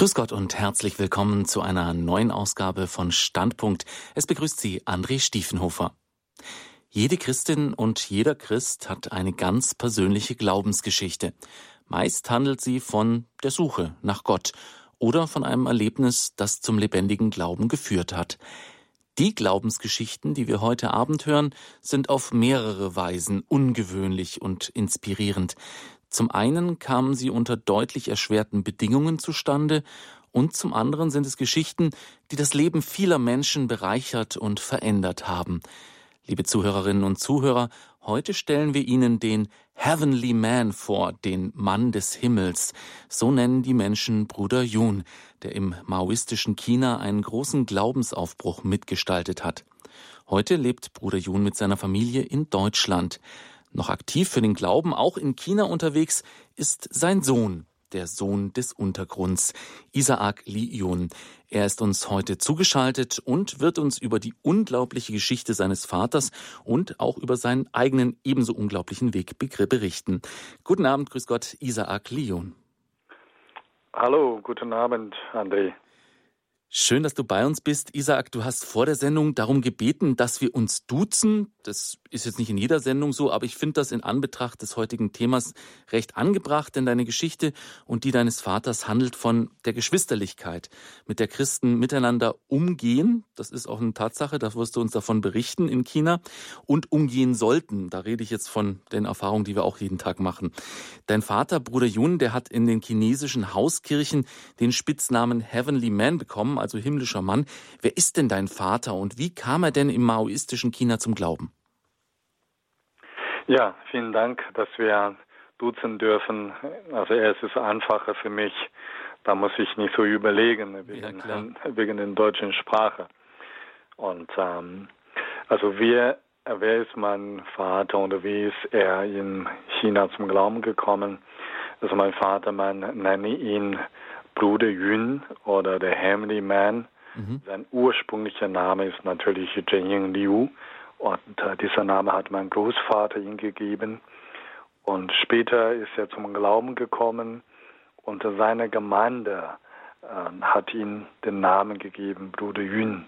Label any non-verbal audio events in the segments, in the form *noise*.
Grüß Gott und herzlich willkommen zu einer neuen Ausgabe von Standpunkt. Es begrüßt Sie André Stiefenhofer. Jede Christin und jeder Christ hat eine ganz persönliche Glaubensgeschichte. Meist handelt sie von der Suche nach Gott oder von einem Erlebnis, das zum lebendigen Glauben geführt hat. Die Glaubensgeschichten, die wir heute Abend hören, sind auf mehrere Weisen ungewöhnlich und inspirierend. Zum einen kamen sie unter deutlich erschwerten Bedingungen zustande und zum anderen sind es Geschichten, die das Leben vieler Menschen bereichert und verändert haben. Liebe Zuhörerinnen und Zuhörer, heute stellen wir Ihnen den Heavenly Man vor, den Mann des Himmels. So nennen die Menschen Bruder Yun, der im maoistischen China einen großen Glaubensaufbruch mitgestaltet hat. Heute lebt Bruder Yun mit seiner Familie in Deutschland. Noch aktiv für den Glauben, auch in China unterwegs, ist sein Sohn, der Sohn des Untergrunds, Isaac Li Yun. Er ist uns heute zugeschaltet und wird uns über die unglaubliche Geschichte seines Vaters und auch über seinen eigenen ebenso unglaublichen Weg berichten. Guten Abend, grüß Gott, Isaac Li Yun. Hallo, guten Abend, André. Schön, dass du bei uns bist. Isaac, du hast vor der Sendung darum gebeten, dass wir uns duzen. Das ist jetzt nicht in jeder Sendung so, aber ich finde das in Anbetracht des heutigen Themas recht angebracht, denn deine Geschichte und die deines Vaters handelt von der Geschwisterlichkeit, mit der Christen miteinander umgehen. Das ist auch eine Tatsache, da wirst du uns davon berichten in China und umgehen sollten. Da rede ich jetzt von den Erfahrungen, die wir auch jeden Tag machen. Dein Vater, Bruder Yun, der hat in den chinesischen Hauskirchen den Spitznamen Heavenly Man bekommen also himmlischer Mann. Wer ist denn dein Vater und wie kam er denn im maoistischen China zum Glauben? Ja, vielen Dank, dass wir duzen dürfen. Also es ist einfacher für mich. Da muss ich nicht so überlegen wegen, ja, wegen der deutschen Sprache. Und ähm, also wir, wer ist mein Vater und wie ist er in China zum Glauben gekommen? Also mein Vater, man nenne ihn Bruder Yun oder der Heavenly Man. Mhm. Sein ursprünglicher Name ist natürlich Zhenying Liu und äh, dieser Name hat mein Großvater ihm gegeben. Und später ist er zum Glauben gekommen und seine Gemeinde äh, hat ihm den Namen gegeben, Bruder Yun.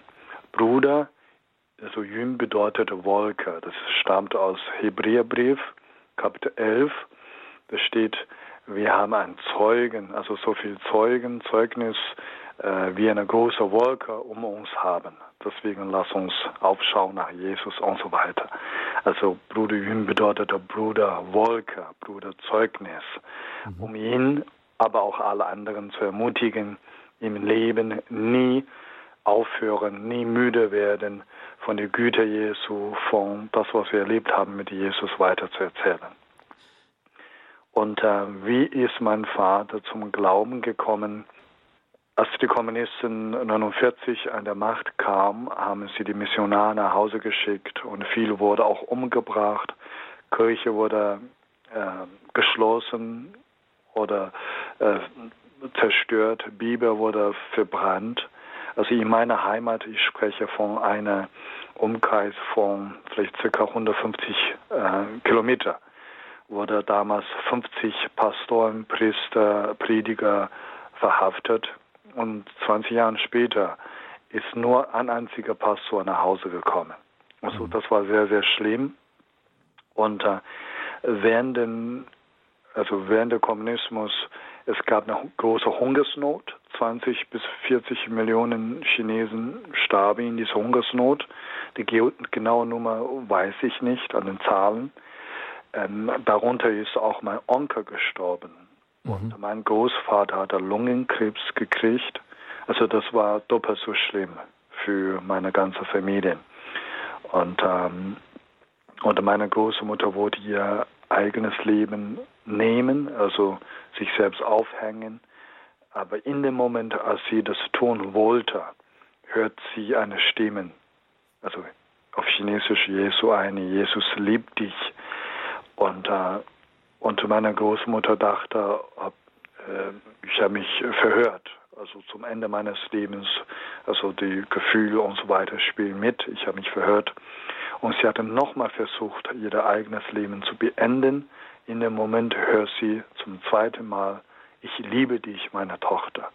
Bruder, also Yun bedeutet Wolke. Das stammt aus Hebräerbrief, Kapitel 11. Da steht, wir haben einen Zeugen, also so viel Zeugen, Zeugnis, äh, wie eine große Wolke um uns haben. Deswegen lass uns aufschauen nach Jesus und so weiter. Also Bruder Jün bedeutet Bruder Wolke, Bruder Zeugnis, mhm. um ihn, aber auch alle anderen zu ermutigen, im Leben nie aufhören, nie müde werden, von der Güte Jesu, von das, was wir erlebt haben mit Jesus weiter zu erzählen. Und äh, wie ist mein Vater zum Glauben gekommen? Als die Kommunisten 1949 an der Macht kamen, haben sie die Missionare nach Hause geschickt und viel wurde auch umgebracht. Kirche wurde äh, geschlossen oder äh, zerstört, Bibel wurde verbrannt. Also in meiner Heimat, ich spreche von einem Umkreis von vielleicht ca. 150 äh, Kilometer wurde damals 50 Pastoren, Priester, Prediger verhaftet und 20 Jahre später ist nur ein einziger Pastor nach Hause gekommen. Also mhm. das war sehr, sehr schlimm. Und äh, während, den, also während der Kommunismus, es gab eine große Hungersnot. 20 bis 40 Millionen Chinesen starben in dieser Hungersnot. Die genaue Nummer weiß ich nicht an den Zahlen. Ähm, darunter ist auch mein Onkel gestorben. Mhm. Und mein Großvater hat Lungenkrebs gekriegt. Also das war doppelt so schlimm für meine ganze Familie. Und, ähm, und meine Großmutter wollte ihr eigenes Leben nehmen, also sich selbst aufhängen. Aber in dem Moment, als sie das tun wollte, hört sie eine Stimme, also auf Chinesisch Jesu eine, Jesus liebt dich. Und, äh, und meine Großmutter dachte, äh, ich habe mich verhört. Also zum Ende meines Lebens, also die Gefühle und so weiter spielen mit. Ich habe mich verhört. Und sie hatte nochmal versucht, ihr eigenes Leben zu beenden. In dem Moment hört sie zum zweiten Mal, ich liebe dich, meine Tochter.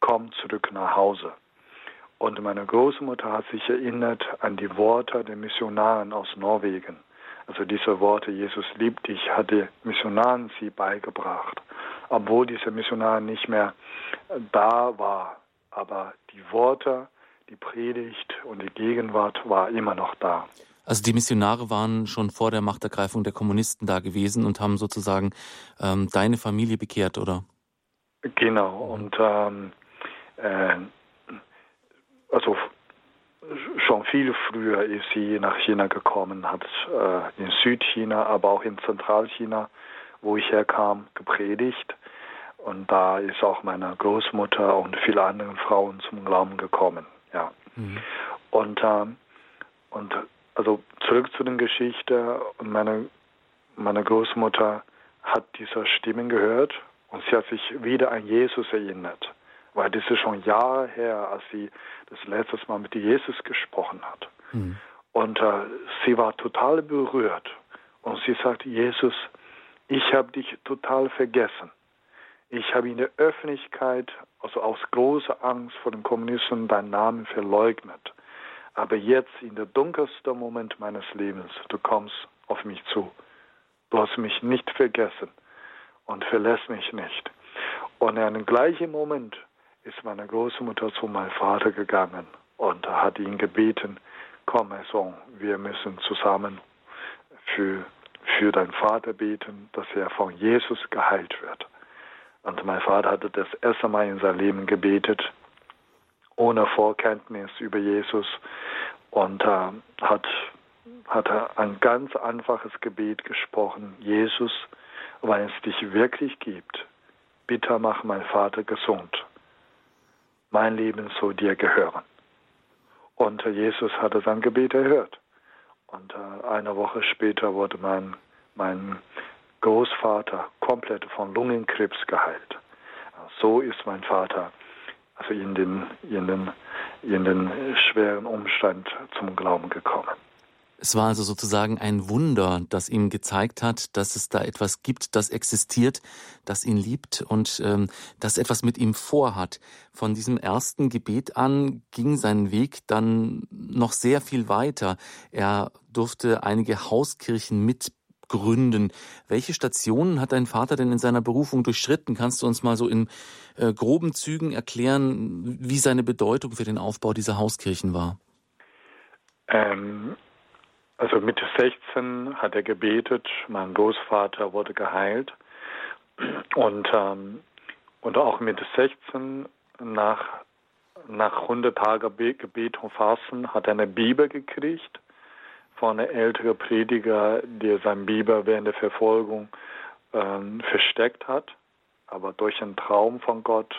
komm zurück nach Hause. Und meine Großmutter hat sich erinnert an die Worte der Missionaren aus Norwegen. Also diese Worte, Jesus liebt dich, hat die Missionaren sie beigebracht. Obwohl diese Missionar nicht mehr da war, aber die Worte, die Predigt und die Gegenwart war immer noch da. Also die Missionare waren schon vor der Machtergreifung der Kommunisten da gewesen und haben sozusagen ähm, deine Familie bekehrt, oder? Genau. Und ähm, äh, also schon viel früher ist sie nach China gekommen, hat äh, in Südchina, aber auch in Zentralchina, wo ich herkam, gepredigt. Und da ist auch meine Großmutter und viele andere Frauen zum Glauben gekommen. Ja. Mhm. Und, äh, und also zurück zu der Geschichte. Meine, meine Großmutter hat diese Stimmen gehört und sie hat sich wieder an Jesus erinnert. Weil das ist schon Jahre her, als sie das letzte Mal mit Jesus gesprochen hat. Mhm. Und äh, sie war total berührt. Und sie sagt, Jesus, ich habe dich total vergessen. Ich habe in der Öffentlichkeit, also aus großer Angst vor den Kommunisten, deinen Namen verleugnet. Aber jetzt, in der dunkelsten Moment meines Lebens, du kommst auf mich zu. Du hast mich nicht vergessen und verlässt mich nicht. Und in einem gleichen Moment ist meine Großmutter zu meinem Vater gegangen und hat ihn gebeten, komm, Sohn, wir müssen zusammen für, für deinen Vater beten, dass er von Jesus geheilt wird. Und mein Vater hatte das erste Mal in seinem Leben gebetet, ohne Vorkenntnis über Jesus und äh, hat, hat ein ganz einfaches Gebet gesprochen. Jesus, weil es dich wirklich gibt, bitte mach mein Vater gesund mein Leben soll dir gehören. Und Jesus hatte sein Gebet erhört. Und äh, eine Woche später wurde mein, mein Großvater komplett von Lungenkrebs geheilt. So ist mein Vater also in den, in den, in den schweren Umstand zum Glauben gekommen. Es war also sozusagen ein Wunder, das ihm gezeigt hat, dass es da etwas gibt, das existiert, das ihn liebt und ähm, das etwas mit ihm vorhat. Von diesem ersten Gebet an ging sein Weg dann noch sehr viel weiter. Er durfte einige Hauskirchen mitgründen. Welche Stationen hat dein Vater denn in seiner Berufung durchschritten? Kannst du uns mal so in äh, groben Zügen erklären, wie seine Bedeutung für den Aufbau dieser Hauskirchen war? Ähm also Mitte 16 hat er gebetet, mein Großvater wurde geheilt. Und, ähm, und auch Mitte 16 nach, nach 100 Tagen Gebet und Fasten hat er eine Bibel gekriegt von einem älteren Prediger, der seine Bibel während der Verfolgung ähm, versteckt hat, aber durch einen Traum von Gott.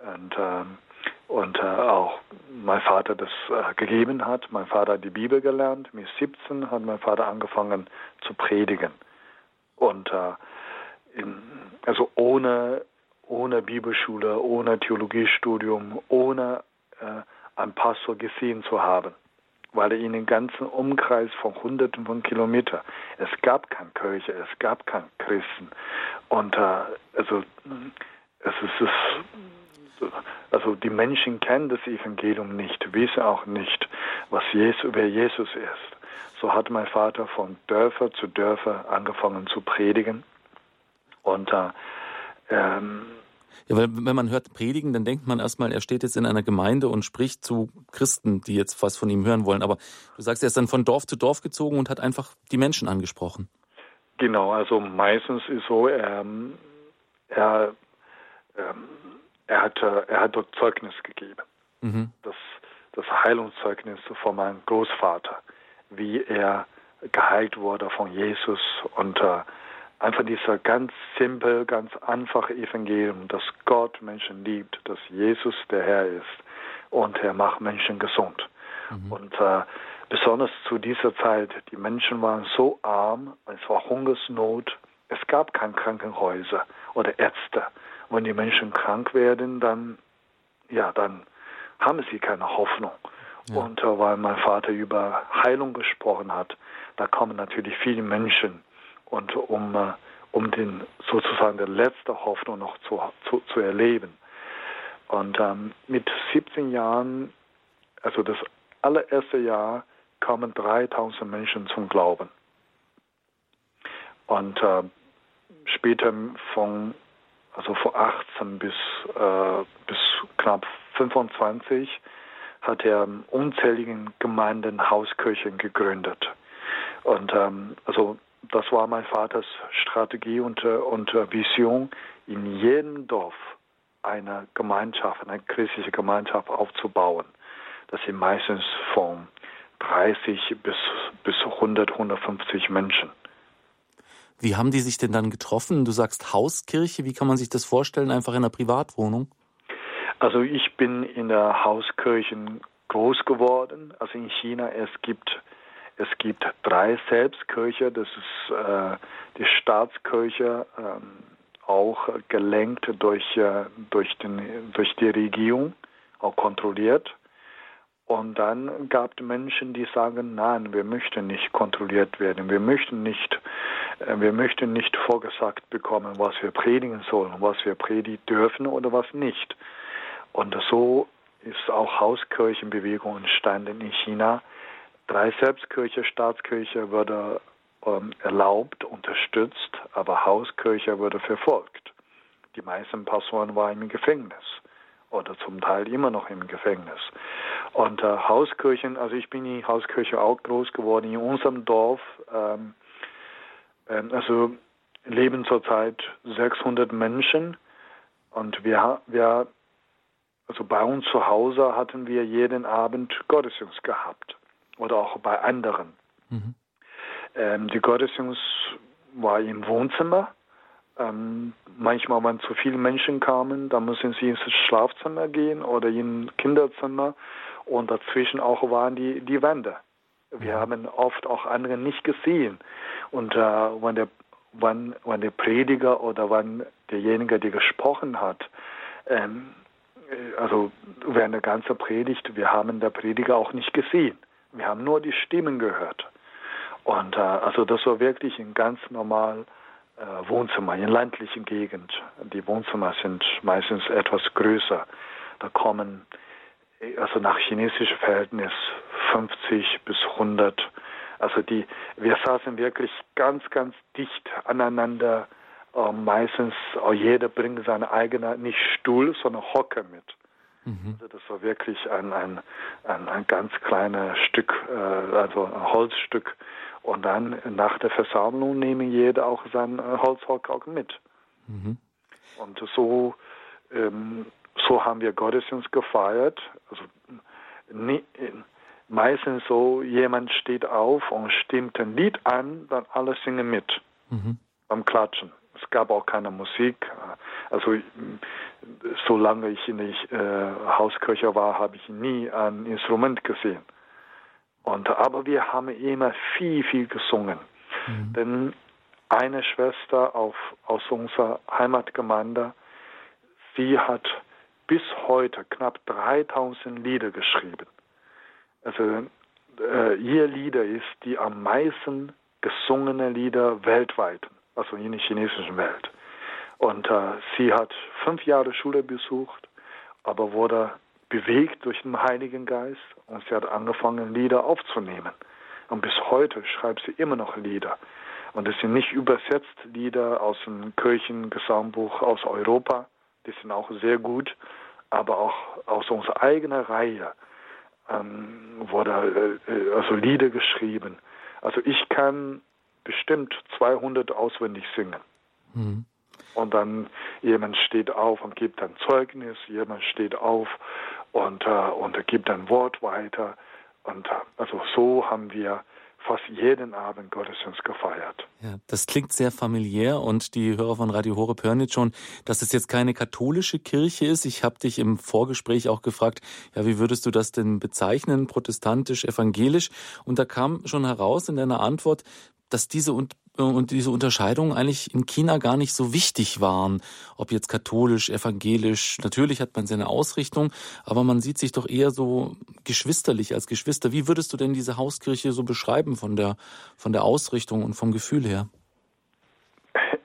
Und ähm, und äh, auch mein Vater das äh, gegeben hat. Mein Vater hat die Bibel gelernt. Mit 17 hat mein Vater angefangen zu predigen. Und äh, in, also ohne, ohne Bibelschule, ohne Theologiestudium, ohne äh, einen Pastor gesehen zu haben. Weil er in den ganzen Umkreis von Hunderten von Kilometern, es gab keine Kirche, es gab keine Christen. Und äh, also es ist, es also die Menschen kennen das Evangelium nicht, wissen auch nicht, was Jesus, wer Jesus ist. So hat mein Vater von Dörfer zu Dörfer angefangen zu predigen. Und äh, ähm, ja, weil wenn man hört predigen, dann denkt man erstmal, er steht jetzt in einer Gemeinde und spricht zu Christen, die jetzt was von ihm hören wollen. Aber du sagst, er ist dann von Dorf zu Dorf gezogen und hat einfach die Menschen angesprochen. Genau, also meistens ist so, ähm, er, ähm, er hat, er hat dort Zeugnis gegeben. Mhm. Das, das Heilungszeugnis von meinem Großvater, wie er geheilt wurde von Jesus und äh, einfach dieser ganz simpel, ganz einfache Evangelium, dass Gott Menschen liebt, dass Jesus der Herr ist und er macht Menschen gesund. Mhm. Und äh, besonders zu dieser Zeit, die Menschen waren so arm, es war Hungersnot, es gab keine Krankenhäuser oder Ärzte wenn die Menschen krank werden, dann, ja, dann haben sie keine Hoffnung. Ja. Und äh, weil mein Vater über Heilung gesprochen hat, da kommen natürlich viele Menschen und um, äh, um den sozusagen der letzte Hoffnung noch zu, zu, zu erleben. Und ähm, mit 17 Jahren, also das allererste Jahr, kamen 3000 Menschen zum Glauben. Und äh, später von, also von 18 bis, äh, bis knapp 25 hat er unzähligen Gemeinden, Hauskirchen gegründet. Und ähm, also das war mein Vaters Strategie und, äh, und äh, Vision, in jedem Dorf eine Gemeinschaft, eine christliche Gemeinschaft aufzubauen. Das sind meistens von 30 bis, bis 100, 150 Menschen. Wie haben die sich denn dann getroffen? Du sagst Hauskirche, wie kann man sich das vorstellen? Einfach in einer Privatwohnung? Also ich bin in der Hauskirche groß geworden. Also in China es gibt es gibt drei Selbstkirche. Das ist äh, die Staatskirche, ähm, auch gelenkt durch äh, durch den durch die Regierung, auch kontrolliert. Und dann gab es Menschen, die sagen, nein, wir möchten nicht kontrolliert werden, wir möchten nicht, äh, wir möchten nicht vorgesagt bekommen, was wir predigen sollen, was wir predigen dürfen oder was nicht. Und so ist auch Hauskirchenbewegung entstanden in China. Drei Selbstkirche, Staatskirche wurde ähm, erlaubt, unterstützt, aber Hauskirche wurde verfolgt. Die meisten Pastoren waren im Gefängnis oder zum Teil immer noch im Gefängnis. Und äh, Hauskirchen, also ich bin in Hauskirche auch groß geworden. In unserem Dorf, ähm, ähm, also leben zurzeit 600 Menschen. Und wir, wir, also bei uns zu Hause hatten wir jeden Abend Gottesdienst gehabt. Oder auch bei anderen. Mhm. Ähm, die Gottesdienst war im Wohnzimmer ähm, manchmal, wenn zu viele Menschen kamen, dann müssen sie ins Schlafzimmer gehen oder in Kinderzimmer und dazwischen auch waren die, die Wände. Wir mhm. haben oft auch andere nicht gesehen. Und äh, wenn, der, wenn, wenn der Prediger oder wenn derjenige, der gesprochen hat, ähm, äh, also während der ganzen Predigt, wir haben der Prediger auch nicht gesehen. Wir haben nur die Stimmen gehört. Und äh, also das war wirklich ein ganz normal Wohnzimmer in ländlichen Gegend. Die Wohnzimmer sind meistens etwas größer. Da kommen, also nach chinesischem Verhältnis, 50 bis 100. Also die, wir saßen wirklich ganz, ganz dicht aneinander. Äh, meistens, äh, jeder bringt seine eigene, nicht Stuhl, sondern Hocke mit. Mhm. Also das war wirklich ein, ein, ein, ein ganz kleines Stück, äh, also ein Holzstück und dann nach der Versammlung nehmen jeder auch sein äh, Holzhock auch mit. Mhm. Und so, ähm, so haben wir Gottesdienst gefeiert. Also, nie, meistens so, jemand steht auf und stimmt ein Lied an, dann alle singen mit mhm. beim Klatschen. Es gab auch keine Musik. Also solange ich in der äh, Hauskirche war, habe ich nie ein Instrument gesehen. Und, aber wir haben immer viel, viel gesungen. Mhm. Denn eine Schwester auf, aus unserer Heimatgemeinde, sie hat bis heute knapp 3000 Lieder geschrieben. Also äh, ihr Lieder ist die am meisten gesungene Lieder weltweit, also in der chinesischen Welt. Und äh, sie hat fünf Jahre Schule besucht, aber wurde bewegt durch den Heiligen Geist und sie hat angefangen, Lieder aufzunehmen. Und bis heute schreibt sie immer noch Lieder. Und es sind nicht übersetzt Lieder aus dem Kirchengesangbuch aus Europa, die sind auch sehr gut, aber auch aus unserer eigenen Reihe ähm, wurde äh, äh also Lieder geschrieben. Also ich kann bestimmt 200 auswendig singen. Mhm. Und dann jemand steht auf und gibt ein Zeugnis, jemand steht auf und, äh, und gibt ein Wort weiter. Und äh, also so haben wir fast jeden Abend Gottesdienst gefeiert. Ja, das klingt sehr familiär und die Hörer von Radio Horeb hören jetzt schon, dass es jetzt keine katholische Kirche ist. Ich habe dich im Vorgespräch auch gefragt, ja, wie würdest du das denn bezeichnen, protestantisch, evangelisch? Und da kam schon heraus in deiner Antwort, dass diese und diese Unterscheidungen eigentlich in China gar nicht so wichtig waren. Ob jetzt katholisch, evangelisch, natürlich hat man seine Ausrichtung, aber man sieht sich doch eher so geschwisterlich als Geschwister. Wie würdest du denn diese Hauskirche so beschreiben von der, von der Ausrichtung und vom Gefühl her?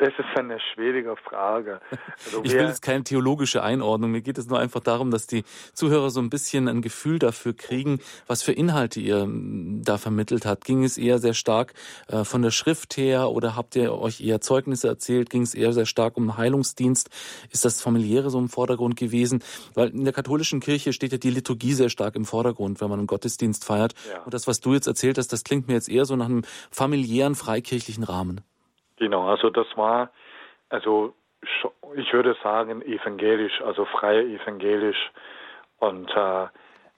Das ist eine schwierige Frage. Also ich will jetzt keine theologische Einordnung. Mir geht es nur einfach darum, dass die Zuhörer so ein bisschen ein Gefühl dafür kriegen, was für Inhalte ihr hm, da vermittelt habt. Ging es eher sehr stark äh, von der Schrift her oder habt ihr euch eher Zeugnisse erzählt? Ging es eher sehr stark um Heilungsdienst? Ist das familiäre so im Vordergrund gewesen? Weil in der katholischen Kirche steht ja die Liturgie sehr stark im Vordergrund, wenn man einen Gottesdienst feiert. Ja. Und das, was du jetzt erzählt hast, das klingt mir jetzt eher so nach einem familiären, freikirchlichen Rahmen. Genau, also das war, also ich würde sagen evangelisch, also frei evangelisch. Und äh,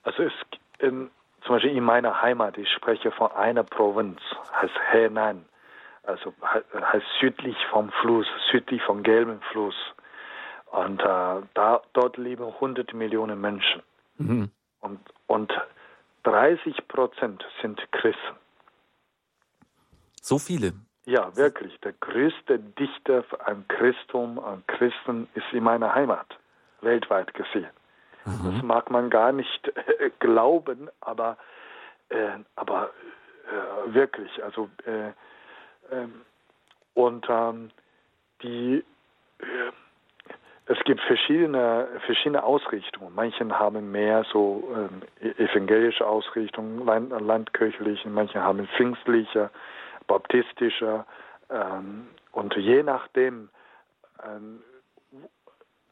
also es in, zum Beispiel in meiner Heimat, ich spreche von einer Provinz, heißt Henan, also heißt südlich vom Fluss, südlich vom gelben Fluss. Und äh, da, dort leben 100 Millionen Menschen. Mhm. Und, und 30 Prozent sind Christen. So viele? Ja, wirklich. Der größte Dichter an Christum, an Christen ist in meiner Heimat, weltweit gesehen. Mhm. Das mag man gar nicht äh, glauben, aber, äh, aber äh, wirklich. Also äh, ähm, und ähm, die äh, es gibt verschiedene, verschiedene Ausrichtungen. Manche haben mehr so ähm, e-, evangelische Ausrichtungen, land, landkirchliche, manche haben pfingstliche, baptistischer ähm, und je nachdem, ähm,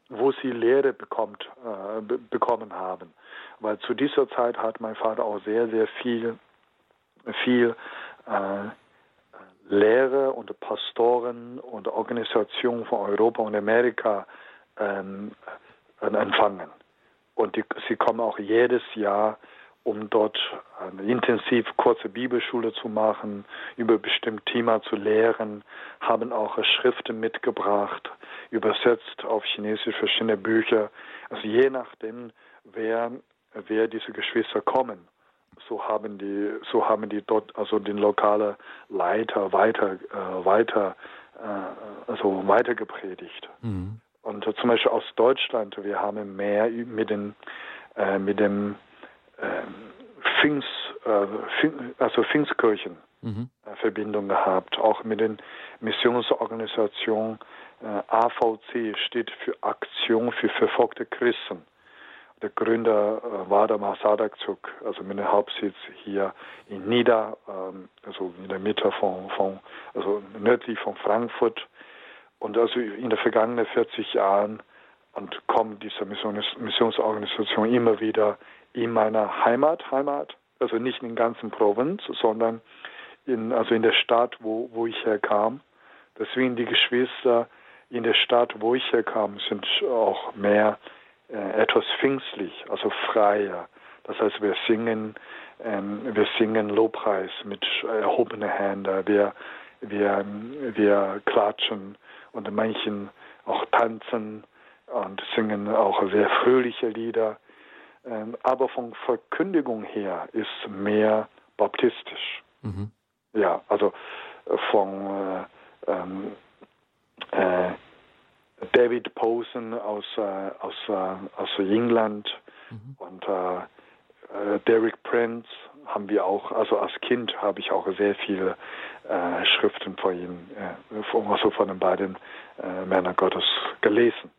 wo sie Lehre bekommt, äh, bekommen haben. Weil zu dieser Zeit hat mein Vater auch sehr, sehr viel, viel äh, Lehre und Pastoren und Organisationen von Europa und Amerika ähm, empfangen. Und die, sie kommen auch jedes Jahr um dort eine intensiv kurze Bibelschule zu machen, über bestimmte Thema zu lehren, haben auch Schriften mitgebracht, übersetzt auf Chinesisch verschiedene Bücher. Also je nachdem, wer, wer diese Geschwister kommen, so haben die, so haben die dort also den lokalen Leiter weiter, äh, weiter, äh, also weiter gepredigt. Mhm. Und äh, zum Beispiel aus Deutschland, wir haben mehr mit den, äh, mit dem Pfingst, äh, also Pfingstkirchen mhm. Äh, Verbindung gehabt, auch mit den Missionsorganisationen. Äh, AVC steht für Aktion für verfolgte Christen. Der Gründer war der Masadakzuk, also mit dem Hauptsitz hier in Nida, ähm, also in der Mitte von, von, also nördlich von Frankfurt. Und also in den vergangenen 40 Jahren und kommt diese Missionsorganisation immer wieder in meiner Heimat, Heimat, also nicht in der ganzen Provinz, sondern in, also in der Stadt, wo, wo ich herkam. Deswegen die Geschwister in der Stadt, wo ich herkam, sind auch mehr äh, etwas pfingstlich, also freier. Das heißt, wir singen, ähm, wir singen Lobpreis mit erhobenen Händen, wir, wir, wir klatschen und manchen auch tanzen und singen auch sehr fröhliche Lieder. Ähm, aber von Verkündigung her ist mehr baptistisch. Mhm. Ja, also äh, von äh, ähm, äh, David Posen aus, äh, aus, äh, aus England mhm. und äh, Derek Prince haben wir auch, also als Kind habe ich auch sehr viele Schriften von ihm, also von den beiden Männern Gottes gelesen.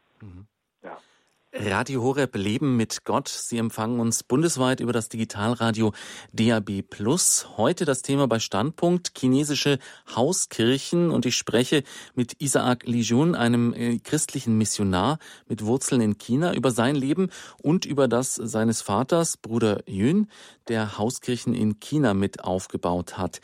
Radio Horeb Leben mit Gott. Sie empfangen uns bundesweit über das Digitalradio DAB Plus. Heute das Thema bei Standpunkt chinesische Hauskirchen und ich spreche mit Isaac Lijun, einem äh, christlichen Missionar mit Wurzeln in China, über sein Leben und über das seines Vaters, Bruder Yun, der Hauskirchen in China mit aufgebaut hat.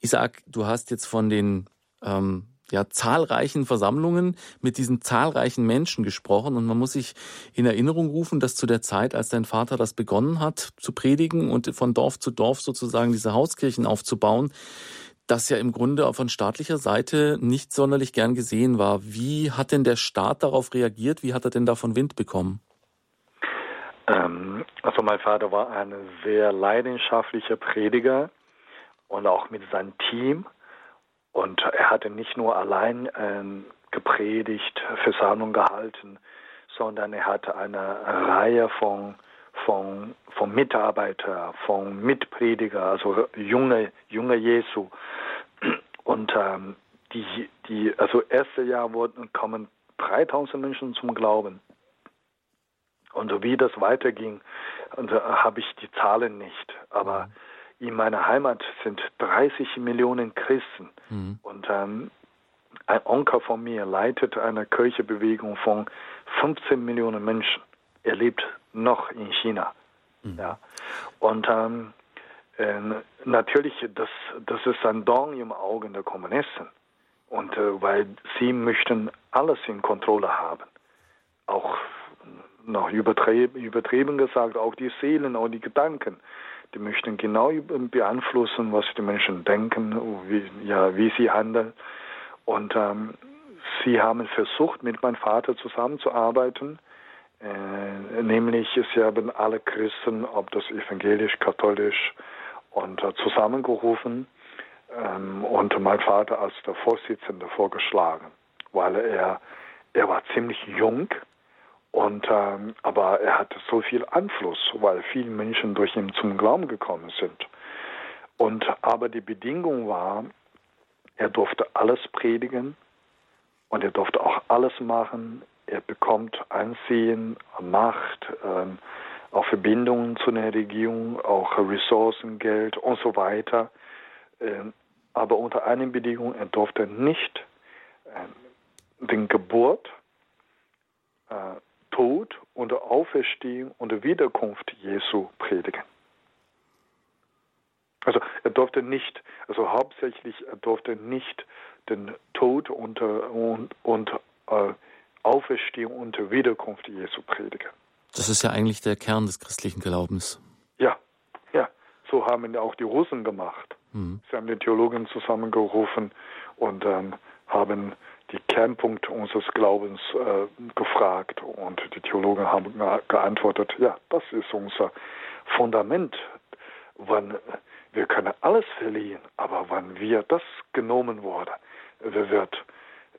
Isaac, du hast jetzt von den ähm, ja, zahlreichen Versammlungen mit diesen zahlreichen Menschen gesprochen und man muss sich in Erinnerung rufen, dass zu der Zeit, als dein Vater das begonnen hat zu predigen und von Dorf zu Dorf sozusagen diese Hauskirchen aufzubauen, das ja im Grunde von staatlicher Seite nicht sonderlich gern gesehen war. Wie hat denn der Staat darauf reagiert? Wie hat er denn davon Wind bekommen? Ähm, also mein Vater war ein sehr leidenschaftlicher Prediger und auch mit seinem Team. Und er hatte nicht nur allein ähm, gepredigt, Versammlung gehalten, sondern er hatte eine Reihe von, von, von Mitarbeitern, von Mitprediger, also junge, junge Jesu. Und ähm, die, die, also erste Jahr wurden, kommen 3000 Menschen zum Glauben. Und wie das weiterging, habe ich die Zahlen nicht. Aber mhm. In meiner Heimat sind 30 Millionen Christen. Mhm. Und ähm, ein Onkel von mir leitet eine Kirchebewegung von 15 Millionen Menschen. Er lebt noch in China. Mhm. Ja. Und ähm, äh, natürlich, das, das ist ein Dorn im Auge der Kommunisten. Und äh, weil sie möchten alles in Kontrolle haben. Auch noch übertrieben, übertrieben gesagt, auch die Seelen, auch die Gedanken. Die möchten genau beeinflussen, was die Menschen denken, wie, ja, wie sie handeln. Und ähm, sie haben versucht, mit meinem Vater zusammenzuarbeiten. Äh, nämlich, sie haben alle Christen, ob das evangelisch, katholisch, und äh, zusammengerufen ähm, und mein Vater als der Vorsitzende vorgeschlagen, weil er, er war ziemlich jung und, ähm, aber er hatte so viel Einfluss, weil viele Menschen durch ihn zum Glauben gekommen sind. Und, aber die Bedingung war, er durfte alles predigen und er durfte auch alles machen. Er bekommt Ansehen, Macht, ähm, auch Verbindungen zu einer Regierung, auch Ressourcen, Geld und so weiter. Ähm, aber unter einer Bedingung, er durfte nicht äh, den Geburt, äh, Tod und Auferstehung und Wiederkunft Jesu predigen. Also er durfte nicht, also hauptsächlich er durfte nicht den Tod und, und, und äh, Auferstehung und Wiederkunft Jesu predigen. Das ist ja eigentlich der Kern des christlichen Glaubens. Ja, ja. So haben auch die Russen gemacht. Mhm. Sie haben die Theologen zusammengerufen und ähm, haben die Kernpunkte unseres Glaubens äh, gefragt und die Theologen haben geantwortet, ja, das ist unser Fundament. Wann, wir können alles verlieren, aber wann wir das genommen wurde, wird,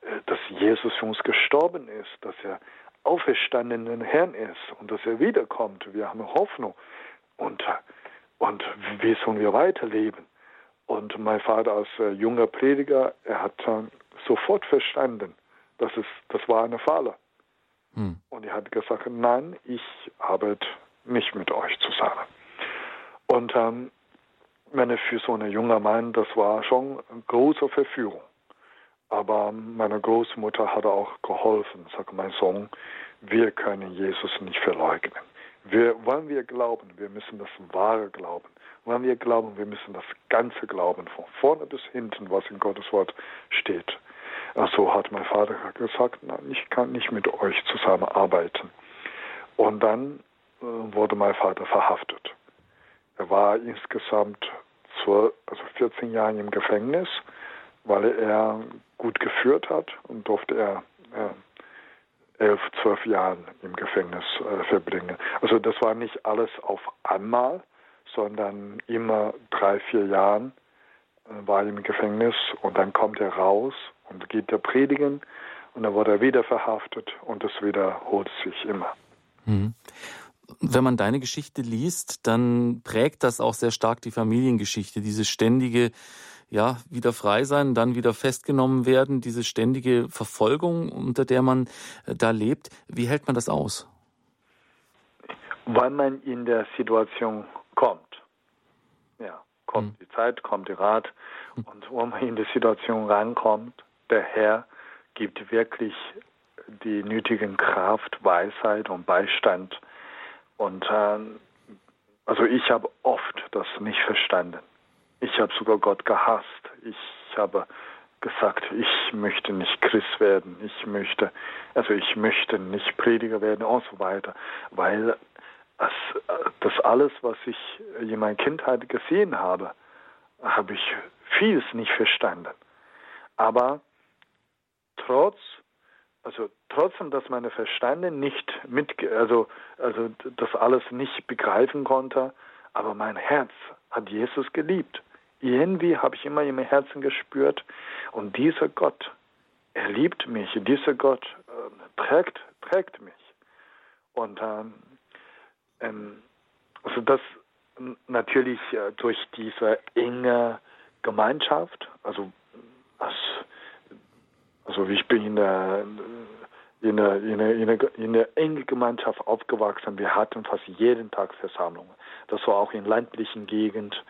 äh, dass Jesus für uns gestorben ist, dass er auferstandenen Herrn ist und dass er wiederkommt. Wir haben Hoffnung und, und wie sollen wir weiterleben? Und mein Vater als äh, junger Prediger, er hat äh, sofort verstanden, dass es, das war eine Falle. Hm. Und er hat gesagt, nein, ich arbeite nicht mit euch zusammen. Und ähm, meine, für so einen jungen Mann, das war schon eine große Verführung. Aber meine Großmutter hat auch geholfen, sagt mein Sohn, wir können Jesus nicht verleugnen. Wir, wollen wir glauben, wir müssen das wahre glauben. Wollen wir glauben, wir müssen das ganze glauben, von vorne bis hinten, was in Gottes Wort steht. So hat mein Vater gesagt, nein, ich kann nicht mit euch zusammenarbeiten. Und dann äh, wurde mein Vater verhaftet. Er war insgesamt 12, also 14 Jahre im Gefängnis, weil er gut geführt hat und durfte er äh, elf, zwölf Jahren im Gefängnis äh, verbringen. Also das war nicht alles auf einmal, sondern immer drei, vier Jahren äh, war er im Gefängnis und dann kommt er raus und geht er predigen und dann wurde er wieder verhaftet und das wiederholt sich immer. Mhm. Wenn man deine Geschichte liest, dann prägt das auch sehr stark die Familiengeschichte, diese ständige ja, wieder frei sein, dann wieder festgenommen werden, diese ständige Verfolgung, unter der man äh, da lebt. Wie hält man das aus? Weil man in der Situation kommt. Ja, kommt hm. die Zeit, kommt die Rat. Und wo man in die Situation rankommt, der Herr gibt wirklich die nötigen Kraft, Weisheit und Beistand. Und äh, also ich habe oft das nicht verstanden. Ich habe sogar Gott gehasst. Ich habe gesagt, ich möchte nicht Christ werden. Ich möchte, also ich möchte nicht Prediger werden und so weiter, weil das, das alles, was ich in meiner Kindheit gesehen habe, habe ich vieles nicht verstanden. Aber trotz, also trotzdem, dass meine Verstande nicht mit, also, also das alles nicht begreifen konnte, aber mein Herz hat Jesus geliebt irgendwie habe ich immer meinem Herzen gespürt, und dieser Gott, er liebt mich, dieser Gott äh, trägt, trägt mich. Und ähm, ähm, also das natürlich äh, durch diese enge Gemeinschaft, also das, Also ich bin in der, in der, in der, in der, in der engen Gemeinschaft aufgewachsen. Wir hatten fast jeden Tag Versammlungen. Das war auch in ländlichen Gegend.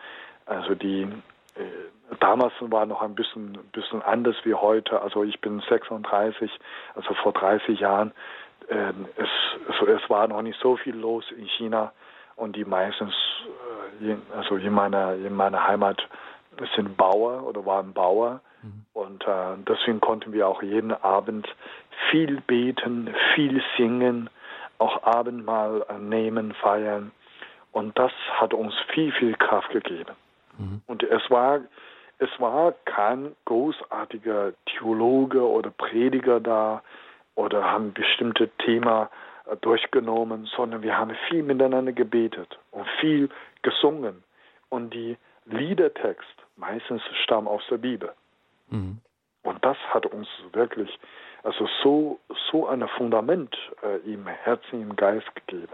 Also die äh, damals war noch ein bisschen, bisschen anders wie heute. Also ich bin 36, also vor 30 Jahren. Äh, es, es, es war noch nicht so viel los in China und die meistens, äh, also in meiner, in meiner Heimat sind Bauer oder waren Bauer. Mhm. Und äh, deswegen konnten wir auch jeden Abend viel beten, viel singen, auch Abendmahl nehmen, feiern. Und das hat uns viel, viel Kraft gegeben. Mhm. Und es war, es war kein großartiger Theologe oder Prediger da oder haben bestimmte Thema äh, durchgenommen, sondern wir haben viel miteinander gebetet und viel gesungen. Und die Liedertext meistens stammen aus der Bibel. Mhm. Und das hat uns wirklich also so, so ein Fundament äh, im Herzen, im Geist gegeben.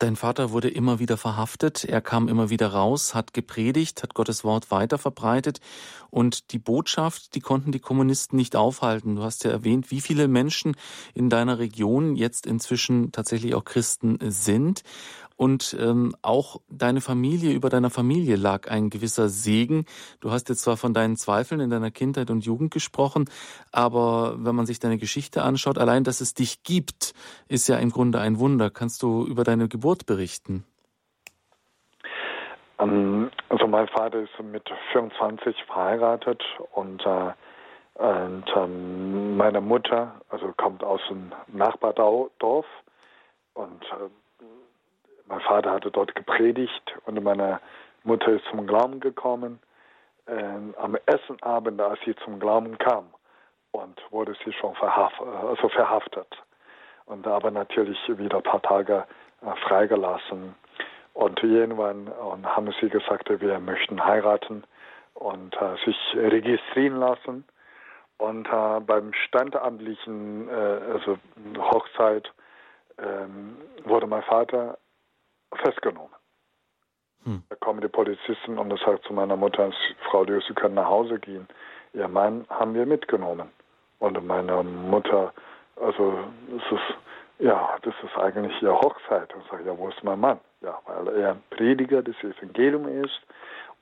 Dein Vater wurde immer wieder verhaftet, er kam immer wieder raus, hat gepredigt, hat Gottes Wort weiter verbreitet und die Botschaft, die konnten die Kommunisten nicht aufhalten. Du hast ja erwähnt, wie viele Menschen in deiner Region jetzt inzwischen tatsächlich auch Christen sind und ähm, auch deine Familie, über deiner Familie lag ein gewisser Segen. Du hast jetzt zwar von deinen Zweifeln in deiner Kindheit und Jugend gesprochen, aber wenn man sich deine Geschichte anschaut, allein, dass es dich gibt, ist ja im Grunde ein Wunder. Kannst du über deine Geburt berichten? Ähm, also mein Vater ist mit 24 verheiratet und äh, und ähm, meine Mutter, also kommt aus einem Nachbardorf und äh, mein Vater hatte dort gepredigt und meine Mutter ist zum Glauben gekommen. Ähm, am ersten Abend, als sie zum Glauben kam, und wurde sie schon verhaft, also verhaftet. Und aber natürlich wieder ein paar Tage äh, freigelassen. Und irgendwann und haben sie gesagt, wir möchten heiraten und äh, sich registrieren lassen. Und äh, beim standamtlichen äh, also Hochzeit ähm, wurde mein Vater festgenommen. Hm. Da kommen die Polizisten und das sagt zu meiner Mutter, Frau Leo, Sie können nach Hause gehen. Ihr Mann haben wir mitgenommen. Und meine Mutter, also es ist, ja, das ist eigentlich ihr Hochzeit. Und sage, ja, wo ist mein Mann? Ja, weil er ein Prediger des Evangeliums ist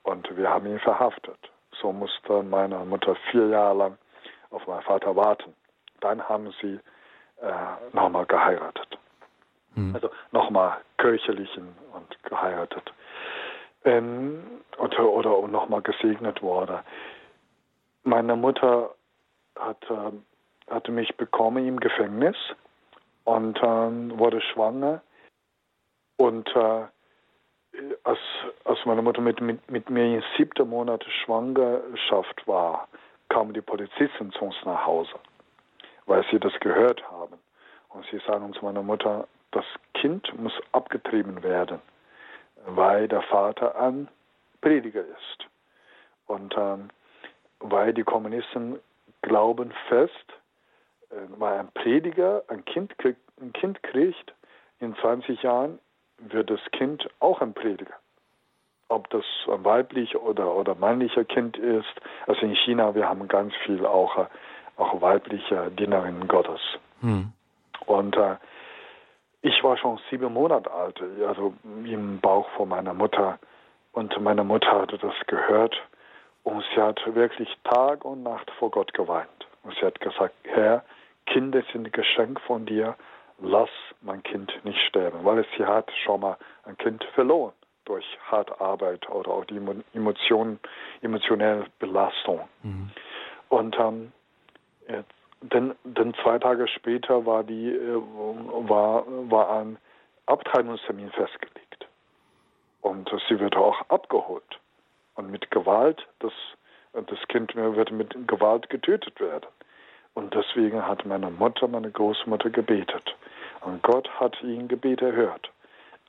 und wir haben ihn verhaftet. So musste meine Mutter vier Jahre lang auf meinen Vater warten. Dann haben sie äh, nochmal geheiratet. Hm. Also nochmal kirchlichen und geheiratet. Ähm, oder oder nochmal gesegnet wurde. Meine Mutter hat, äh, hatte mich bekommen im Gefängnis und äh, wurde schwanger. Und äh, als, als meine Mutter mit, mit, mit mir in siebter Monat Schwangerschaft war, kamen die Polizisten zu uns nach Hause, weil sie das gehört haben. Und sie sagen zu meiner Mutter, das Kind muss abgetrieben werden, weil der Vater ein Prediger ist. Und ähm, weil die Kommunisten glauben fest, äh, weil ein Prediger ein Kind, kriegt, ein kind kriegt, in 20 Jahren wird das Kind auch ein Prediger. Ob das ein weiblicher oder, oder männlicher Kind ist. Also in China, wir haben ganz viel auch, auch weibliche Dienerinnen Gottes. Hm. Und äh, ich war schon sieben Monate alt, also im Bauch von meiner Mutter. Und meine Mutter hatte das gehört und sie hat wirklich Tag und Nacht vor Gott geweint. Und sie hat gesagt, Herr, Kinder sind ein Geschenk von dir, lass mein Kind nicht sterben, weil sie hat schon mal ein Kind verloren durch harte Arbeit oder auch die Emotionen, emotionelle Belastung. Mhm. Und ähm, jetzt denn, denn zwei Tage später war, die, äh, war, war ein Abtreibungstermin festgelegt. Und sie wird auch abgeholt. Und mit Gewalt, das, das Kind wird mit Gewalt getötet werden. Und deswegen hat meine Mutter, meine Großmutter gebetet. Und Gott hat ihn Gebet erhört.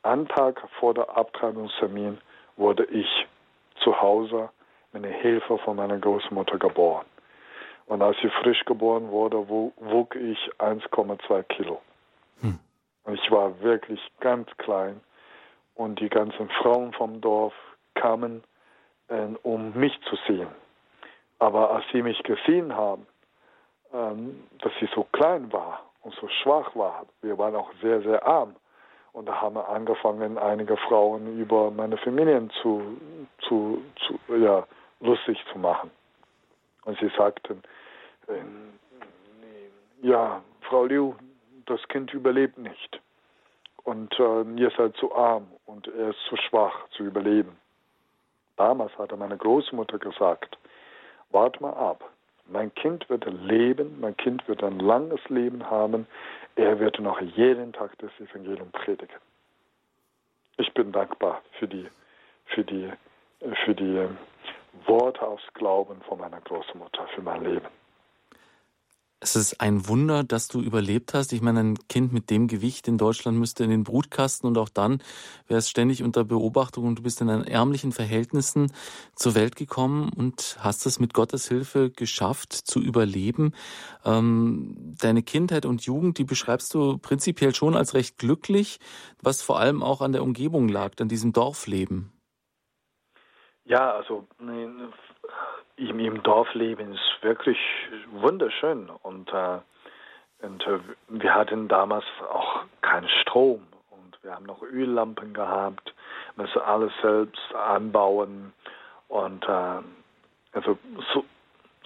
Einen Tag vor der Abtreibungstermin wurde ich zu Hause mit der Hilfe von meiner Großmutter geboren. Und als sie frisch geboren wurde, wog ich 1,2 Kilo. Hm. Und ich war wirklich ganz klein. Und die ganzen Frauen vom Dorf kamen, äh, um mich zu sehen. Aber als sie mich gesehen haben, ähm, dass sie so klein war und so schwach war, wir waren auch sehr, sehr arm. Und da haben wir angefangen, einige Frauen über meine Familien zu, zu, zu ja, lustig zu machen. Und sie sagten, ja, Frau Liu, das Kind überlebt nicht. Und äh, ihr seid zu arm und er ist zu schwach zu überleben. Damals hatte meine Großmutter gesagt, wart mal ab. Mein Kind wird leben, mein Kind wird ein langes Leben haben. Er wird noch jeden Tag das Evangelium predigen. Ich bin dankbar für die, für die, für die Worte aus Glauben von meiner Großmutter, für mein Leben. Es ist ein Wunder, dass du überlebt hast. Ich meine, ein Kind mit dem Gewicht in Deutschland müsste in den Brutkasten und auch dann wäre es ständig unter Beobachtung und du bist in ärmlichen Verhältnissen zur Welt gekommen und hast es mit Gottes Hilfe geschafft zu überleben. Ähm, deine Kindheit und Jugend, die beschreibst du prinzipiell schon als recht glücklich, was vor allem auch an der Umgebung lag, an diesem Dorfleben. Ja, also im, im Dorfleben ist wirklich wunderschön. Und, äh, und äh, wir hatten damals auch keinen Strom. Und wir haben noch Öllampen gehabt, müssen alles selbst anbauen. Und äh, also so,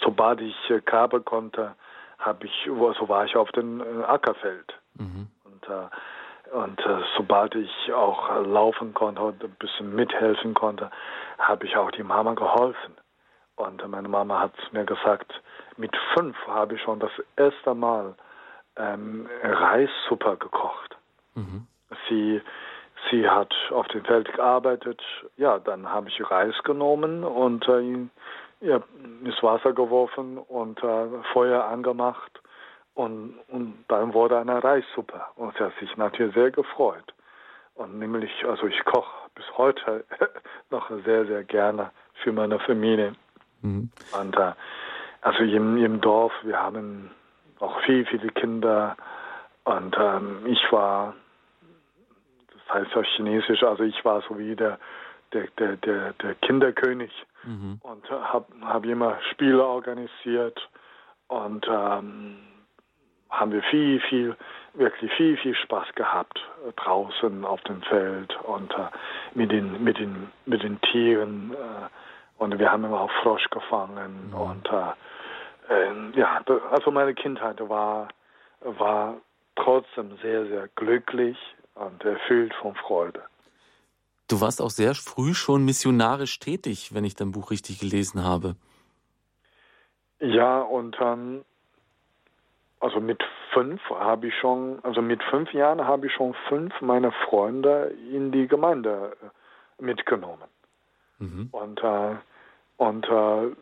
sobald ich äh, Kabel konnte, habe ich, so war ich auf dem äh, Ackerfeld. Mhm. und äh, und sobald ich auch laufen konnte und ein bisschen mithelfen konnte, habe ich auch die Mama geholfen. Und meine Mama hat mir gesagt, mit fünf habe ich schon das erste Mal ähm, Reissuppe gekocht. Mhm. Sie, sie hat auf dem Feld gearbeitet. Ja, dann habe ich Reis genommen und äh, ja, ins Wasser geworfen und äh, Feuer angemacht. Und, und dann wurde eine Reissuppe. Und sie hat sich natürlich sehr gefreut. Und nämlich, also ich koche bis heute *laughs* noch sehr, sehr gerne für meine Familie. Mhm. Und äh, also im, im Dorf, wir haben auch viele, viele Kinder und ähm, ich war, das heißt auf Chinesisch, also ich war so wie der, der, der, der, der Kinderkönig mhm. und habe hab immer Spiele organisiert und ähm, haben wir viel, viel, wirklich viel, viel Spaß gehabt äh, draußen auf dem Feld und äh, mit, den, mit, den, mit den Tieren. Äh, und wir haben immer auch Frosch gefangen. Mhm. Und äh, äh, ja, also meine Kindheit war, war trotzdem sehr, sehr glücklich und erfüllt von Freude. Du warst auch sehr früh schon missionarisch tätig, wenn ich dein Buch richtig gelesen habe. Ja, und ähm, also mit fünf habe ich schon, also mit fünf Jahren habe ich schon fünf meiner Freunde in die Gemeinde äh, mitgenommen. Mhm. Und äh, und äh,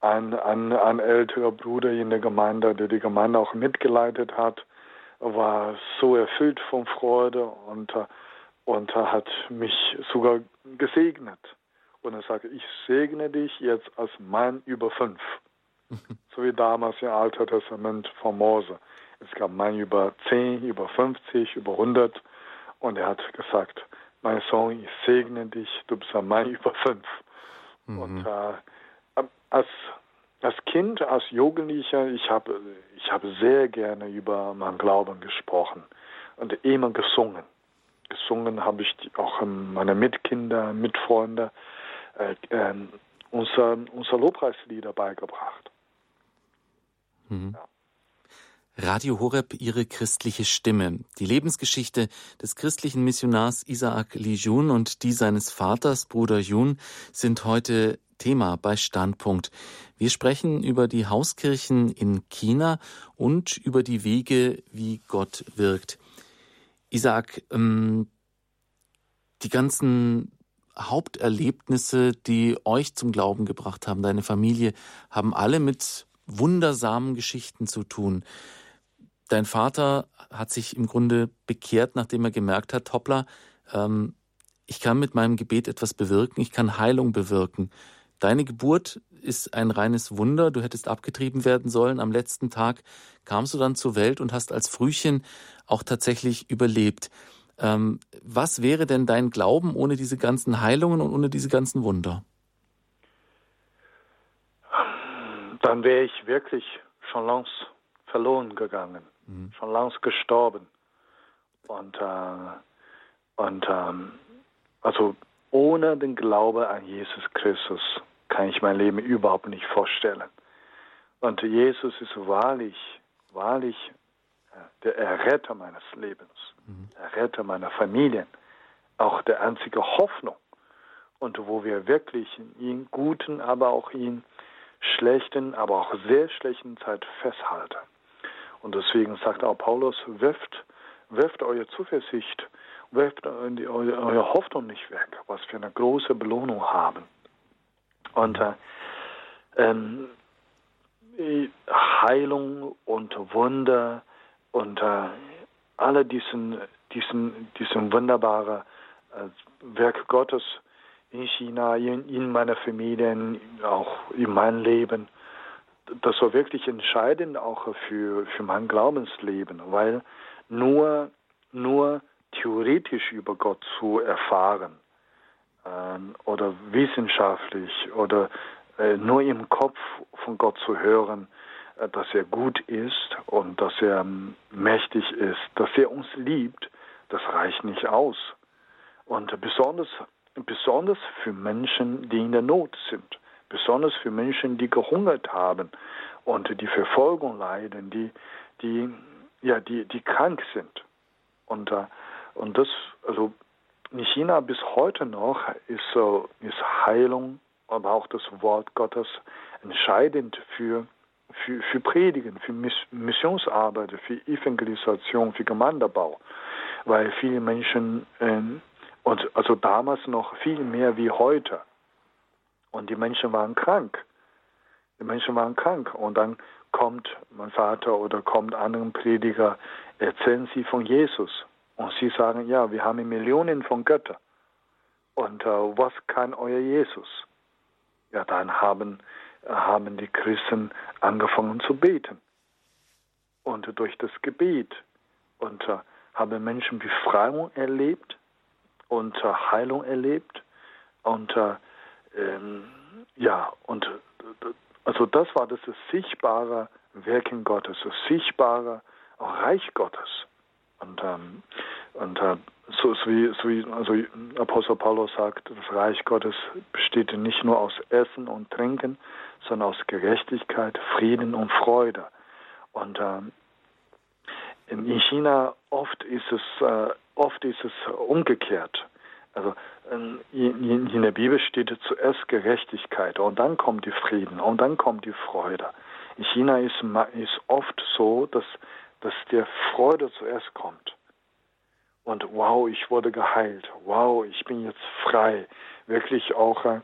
ein, ein, ein älterer Bruder in der Gemeinde, der die Gemeinde auch mitgeleitet hat, war so erfüllt von Freude und, äh, und hat mich sogar gesegnet. Und er sagte, ich segne dich jetzt als Mann über fünf. *laughs* so wie damals im Alten Testament von Mose. Es gab Mann über zehn, über 50, über 100. Und er hat gesagt, mein Sohn, ich segne dich, du bist ein Mann über fünf. Mhm. Und äh, als, als Kind, als Jugendlicher, ich habe ich hab sehr gerne über meinen Glauben gesprochen und immer gesungen. Gesungen habe ich auch meine Mitkinder, Mitfreunde äh, äh, unser, unser Lobpreislieder beigebracht. Mhm. Ja. Radio Horeb, ihre christliche Stimme. Die Lebensgeschichte des christlichen Missionars Isaac Li Jun und die seines Vaters, Bruder Jun, sind heute Thema bei Standpunkt. Wir sprechen über die Hauskirchen in China und über die Wege, wie Gott wirkt. Isaac, ähm, die ganzen Haupterlebnisse, die euch zum Glauben gebracht haben, deine Familie, haben alle mit wundersamen Geschichten zu tun. Dein Vater hat sich im Grunde bekehrt, nachdem er gemerkt hat, hoppla, ähm, ich kann mit meinem Gebet etwas bewirken, ich kann Heilung bewirken. Deine Geburt ist ein reines Wunder, du hättest abgetrieben werden sollen. Am letzten Tag kamst du dann zur Welt und hast als Frühchen auch tatsächlich überlebt. Ähm, was wäre denn dein Glauben ohne diese ganzen Heilungen und ohne diese ganzen Wunder? dann wäre ich wirklich schon langs verloren gegangen, mhm. schon langs gestorben. Und, äh, und ähm, also ohne den Glaube an Jesus Christus kann ich mein Leben überhaupt nicht vorstellen. Und Jesus ist wahrlich, wahrlich äh, der Erretter meines Lebens, mhm. Erretter meiner Familien, auch der einzige Hoffnung. Und wo wir wirklich in ihn guten, aber auch in schlechten, aber auch sehr schlechten Zeit festhalten. Und deswegen sagt auch Paulus, wirft, wirft eure Zuversicht, wirft eure, eure Hoffnung nicht weg, was wir eine große Belohnung haben. Und äh, ähm, Heilung und Wunder und äh, alle diesen, diesen, diesen wunderbaren äh, Werk Gottes in China, in, in meiner Familie, auch in meinem Leben, das war wirklich entscheidend auch für, für mein Glaubensleben, weil nur, nur theoretisch über Gott zu erfahren ähm, oder wissenschaftlich oder äh, nur im Kopf von Gott zu hören, äh, dass er gut ist und dass er ähm, mächtig ist, dass er uns liebt, das reicht nicht aus. Und besonders, besonders für Menschen, die in der Not sind besonders für Menschen, die gehungert haben und die Verfolgung leiden, die, die, ja, die, die krank sind. Und, äh, und das, also in China bis heute noch ist, so, ist Heilung, aber auch das Wort Gottes entscheidend für, für, für Predigen, für Missionsarbeit, für Evangelisation, für Gemeindebau. Weil viele Menschen, äh, und also damals noch viel mehr wie heute, und die Menschen waren krank. Die Menschen waren krank. Und dann kommt mein Vater oder kommt anderen Prediger, erzählen sie von Jesus. Und sie sagen, ja, wir haben Millionen von Göttern. Und äh, was kann euer Jesus? Ja, dann haben, haben die Christen angefangen zu beten. Und durch das Gebet. Und äh, haben Menschen Befreiung erlebt und äh, Heilung erlebt. Und äh, ähm, ja, und also das war das, das sichtbare Wirken Gottes, das sichtbare Reich Gottes. Und, ähm, und äh, so, so, wie, so wie also Apostel Paulus sagt, das Reich Gottes besteht nicht nur aus Essen und Trinken, sondern aus Gerechtigkeit, Frieden und Freude. Und ähm, in China oft ist es äh, oft ist es umgekehrt. Also ähm, in der Bibel steht zuerst Gerechtigkeit und dann kommt die Frieden und dann kommt die Freude. In China ist, ist oft so, dass, dass der Freude zuerst kommt. Und wow, ich wurde geheilt. Wow, ich bin jetzt frei. Wirklich auch äh,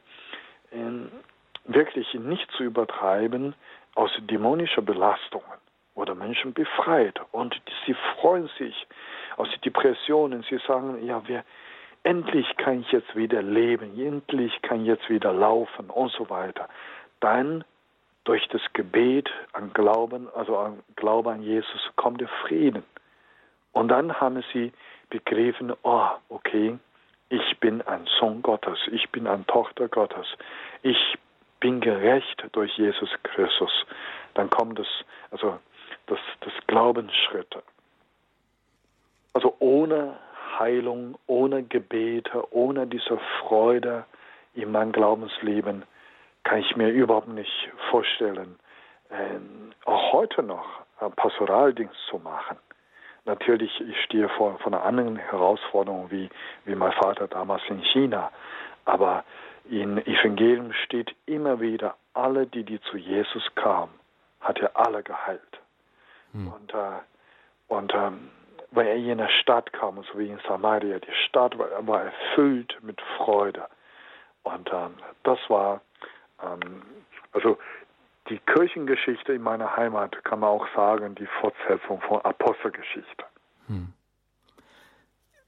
wirklich nicht zu übertreiben aus dämonischer Belastungen oder Menschen befreit und sie freuen sich aus Depressionen. Sie sagen, ja, wir, endlich kann ich jetzt wieder leben, endlich kann ich jetzt wieder laufen und so weiter. Dann durch das Gebet an Glauben, also an Glauben an Jesus, kommt der Frieden. Und dann haben sie begriffen, oh, okay, ich bin ein Sohn Gottes, ich bin eine Tochter Gottes, ich bin gerecht durch Jesus Christus. Dann kommt das, also das, das Glaubensschritte. Also ohne Heilung, ohne Gebete, ohne diese Freude in meinem Glaubensleben kann ich mir überhaupt nicht vorstellen, ähm, auch heute noch Pastoraldienst zu machen. Natürlich, ich stehe vor, vor einer anderen Herausforderung wie, wie mein Vater damals in China. Aber in Evangelium steht immer wieder, alle, die, die zu Jesus kamen, hat er alle geheilt. Hm. Und, äh, und ähm, weil er in eine Stadt kam, so wie in Samaria. Die Stadt war, war erfüllt mit Freude. Und ähm, das war, ähm, also die Kirchengeschichte in meiner Heimat kann man auch sagen, die Fortsetzung von Apostelgeschichte. Hm.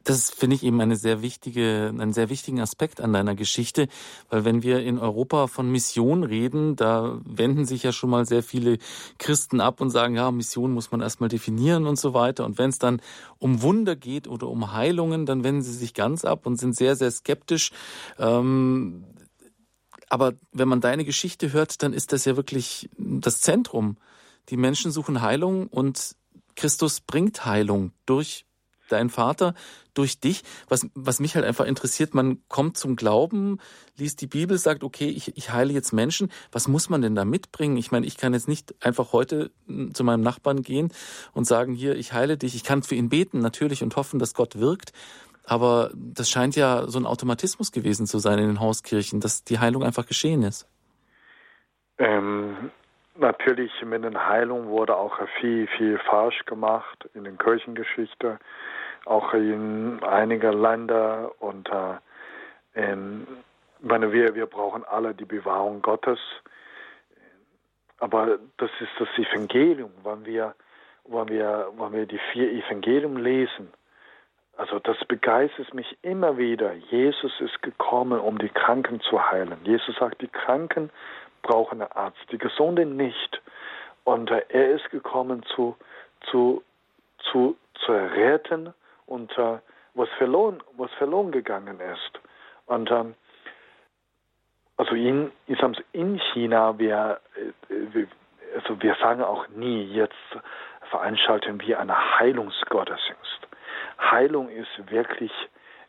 Das finde ich eben eine sehr wichtige, einen sehr wichtigen Aspekt an deiner Geschichte, weil wenn wir in Europa von Mission reden, da wenden sich ja schon mal sehr viele Christen ab und sagen, ja, Mission muss man erstmal definieren und so weiter. Und wenn es dann um Wunder geht oder um Heilungen, dann wenden sie sich ganz ab und sind sehr, sehr skeptisch. Ähm, Aber wenn man deine Geschichte hört, dann ist das ja wirklich das Zentrum. Die Menschen suchen Heilung und Christus bringt Heilung durch deinen Vater, durch dich. Was, was mich halt einfach interessiert, man kommt zum Glauben, liest die Bibel, sagt, okay, ich, ich heile jetzt Menschen. Was muss man denn da mitbringen? Ich meine, ich kann jetzt nicht einfach heute hm, zu meinem Nachbarn gehen und sagen, hier, ich heile dich. Ich kann für ihn beten, natürlich, und hoffen, dass Gott wirkt. Aber das scheint ja so ein Automatismus gewesen zu sein in den Hauskirchen, dass die Heilung einfach geschehen ist. Ähm, natürlich mit der Heilung wurde auch viel, viel falsch gemacht in der Kirchengeschichte, auch in einigen Ländern und äh, in, meine, wir, wir brauchen alle die Bewahrung Gottes. Aber das ist das Evangelium, wenn wir, wenn wir, wenn wir die vier Evangelien lesen, also das begeistert mich immer wieder. Jesus ist gekommen, um die Kranken zu heilen. Jesus sagt, die Kranken brauchen einen Arzt, die Gesunden nicht. Und äh, er ist gekommen, zu, zu, zu, zu retten und uh, was, verloren, was verloren gegangen ist. Und ähm, also in, in China, wir, äh, also wir sagen auch nie, jetzt veranstalten wir eine Heilungsgottesdienst. Heilung ist wirklich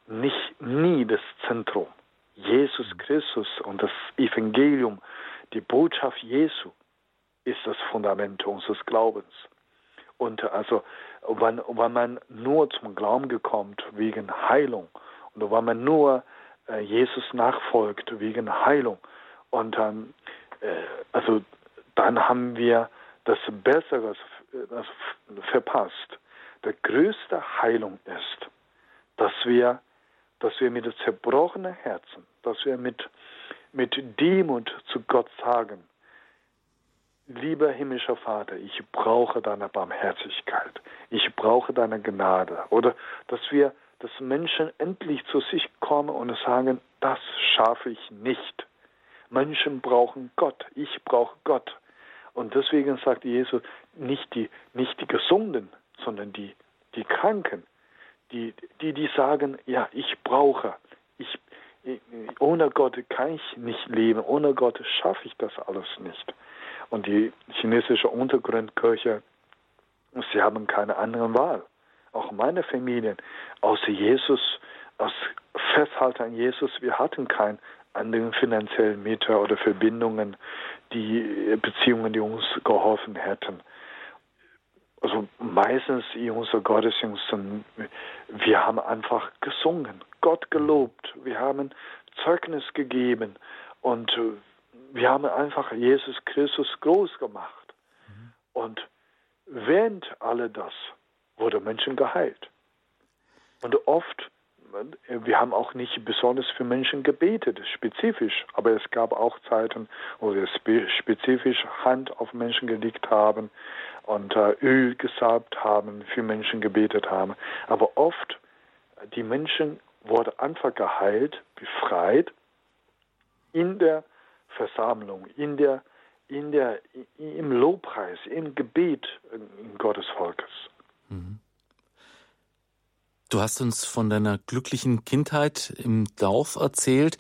nicht nie das Zentrum. Jesus Christus und das Evangelium, die Botschaft Jesu ist das Fundament unseres Glaubens. Und also, wenn, wenn man nur zum Glauben kommt wegen Heilung und wenn man nur äh, Jesus nachfolgt wegen Heilung und ähm, äh, also dann haben wir das Besseres äh, verpasst der größte Heilung ist, dass wir, dass wir mit zerbrochenen Herzen, dass wir mit, mit Demut zu Gott sagen, lieber himmlischer Vater, ich brauche deine Barmherzigkeit, ich brauche deine Gnade. Oder dass wir, dass Menschen endlich zu sich kommen und sagen, das schaffe ich nicht. Menschen brauchen Gott, ich brauche Gott. Und deswegen sagt Jesus, nicht die, nicht die Gesunden sondern die, die Kranken, die, die, die sagen, ja, ich brauche, ich, ohne Gott kann ich nicht leben, ohne Gott schaffe ich das alles nicht. Und die chinesische Untergrundkirche, sie haben keine andere Wahl. Auch meine Familie, außer Jesus, aus Festhalten an Jesus, wir hatten keinen anderen finanziellen Mieter oder Verbindungen, die Beziehungen, die uns geholfen hätten also meistens in unseren Gottesdiensten, wir haben einfach gesungen, Gott gelobt, wir haben Zeugnis gegeben und äh, wir haben einfach Jesus Christus groß gemacht. Mhm. Und während all das wurde Menschen geheilt. Und oft, wir haben auch nicht besonders für Menschen gebetet, spezifisch, aber es gab auch Zeiten, wo wir spezifisch Hand auf Menschen gelegt haben und Öl gesalbt haben, für Menschen gebetet haben. Aber oft, die Menschen wurden einfach geheilt, befreit in der Versammlung, in der, in der, im Lobpreis, im Gebet Gottes Volkes. Mhm. Du hast uns von deiner glücklichen Kindheit im Dorf erzählt.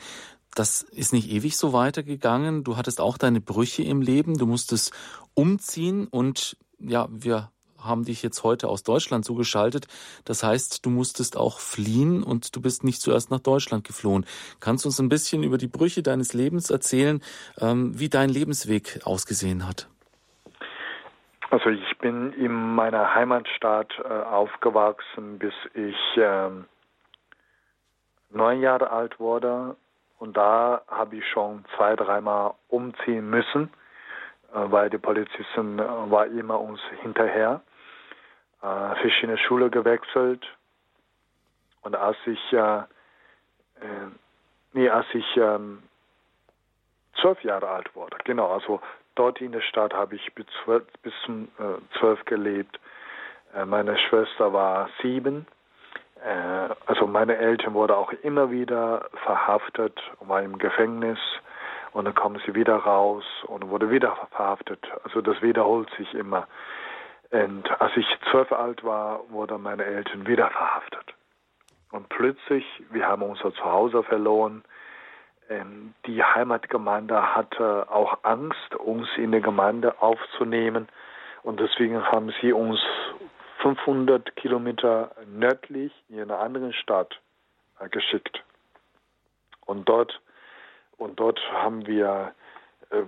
Das ist nicht ewig so weitergegangen. Du hattest auch deine Brüche im Leben. Du musstest umziehen und ja, wir haben dich jetzt heute aus Deutschland zugeschaltet. Das heißt, du musstest auch fliehen und du bist nicht zuerst nach Deutschland geflohen. Kannst du uns ein bisschen über die Brüche deines Lebens erzählen, ähm, wie dein Lebensweg ausgesehen hat? Also ich bin in meiner Heimatstadt äh, aufgewachsen, bis ich äh, neun Jahre alt wurde. Und da habe ich schon zwei, dreimal umziehen müssen weil die Polizisten äh, war immer uns hinterher. Äh, verschiedene Schule gewechselt. Und als ich, äh, nee, als ich ähm, zwölf Jahre alt wurde, genau, also dort in der Stadt habe ich bis, bis zum äh, zwölf gelebt. Äh, meine Schwester war sieben. Äh, also meine Eltern wurden auch immer wieder verhaftet, war im Gefängnis und dann kommen sie wieder raus und wurde wieder verhaftet. Also das wiederholt sich immer. Und als ich zwölf alt war, wurden meine Eltern wieder verhaftet. Und plötzlich, wir haben unser Zuhause verloren. Die Heimatgemeinde hatte auch Angst, uns in der Gemeinde aufzunehmen. Und deswegen haben sie uns 500 Kilometer nördlich in eine andere Stadt äh, geschickt. Und dort, und dort haben wir äh,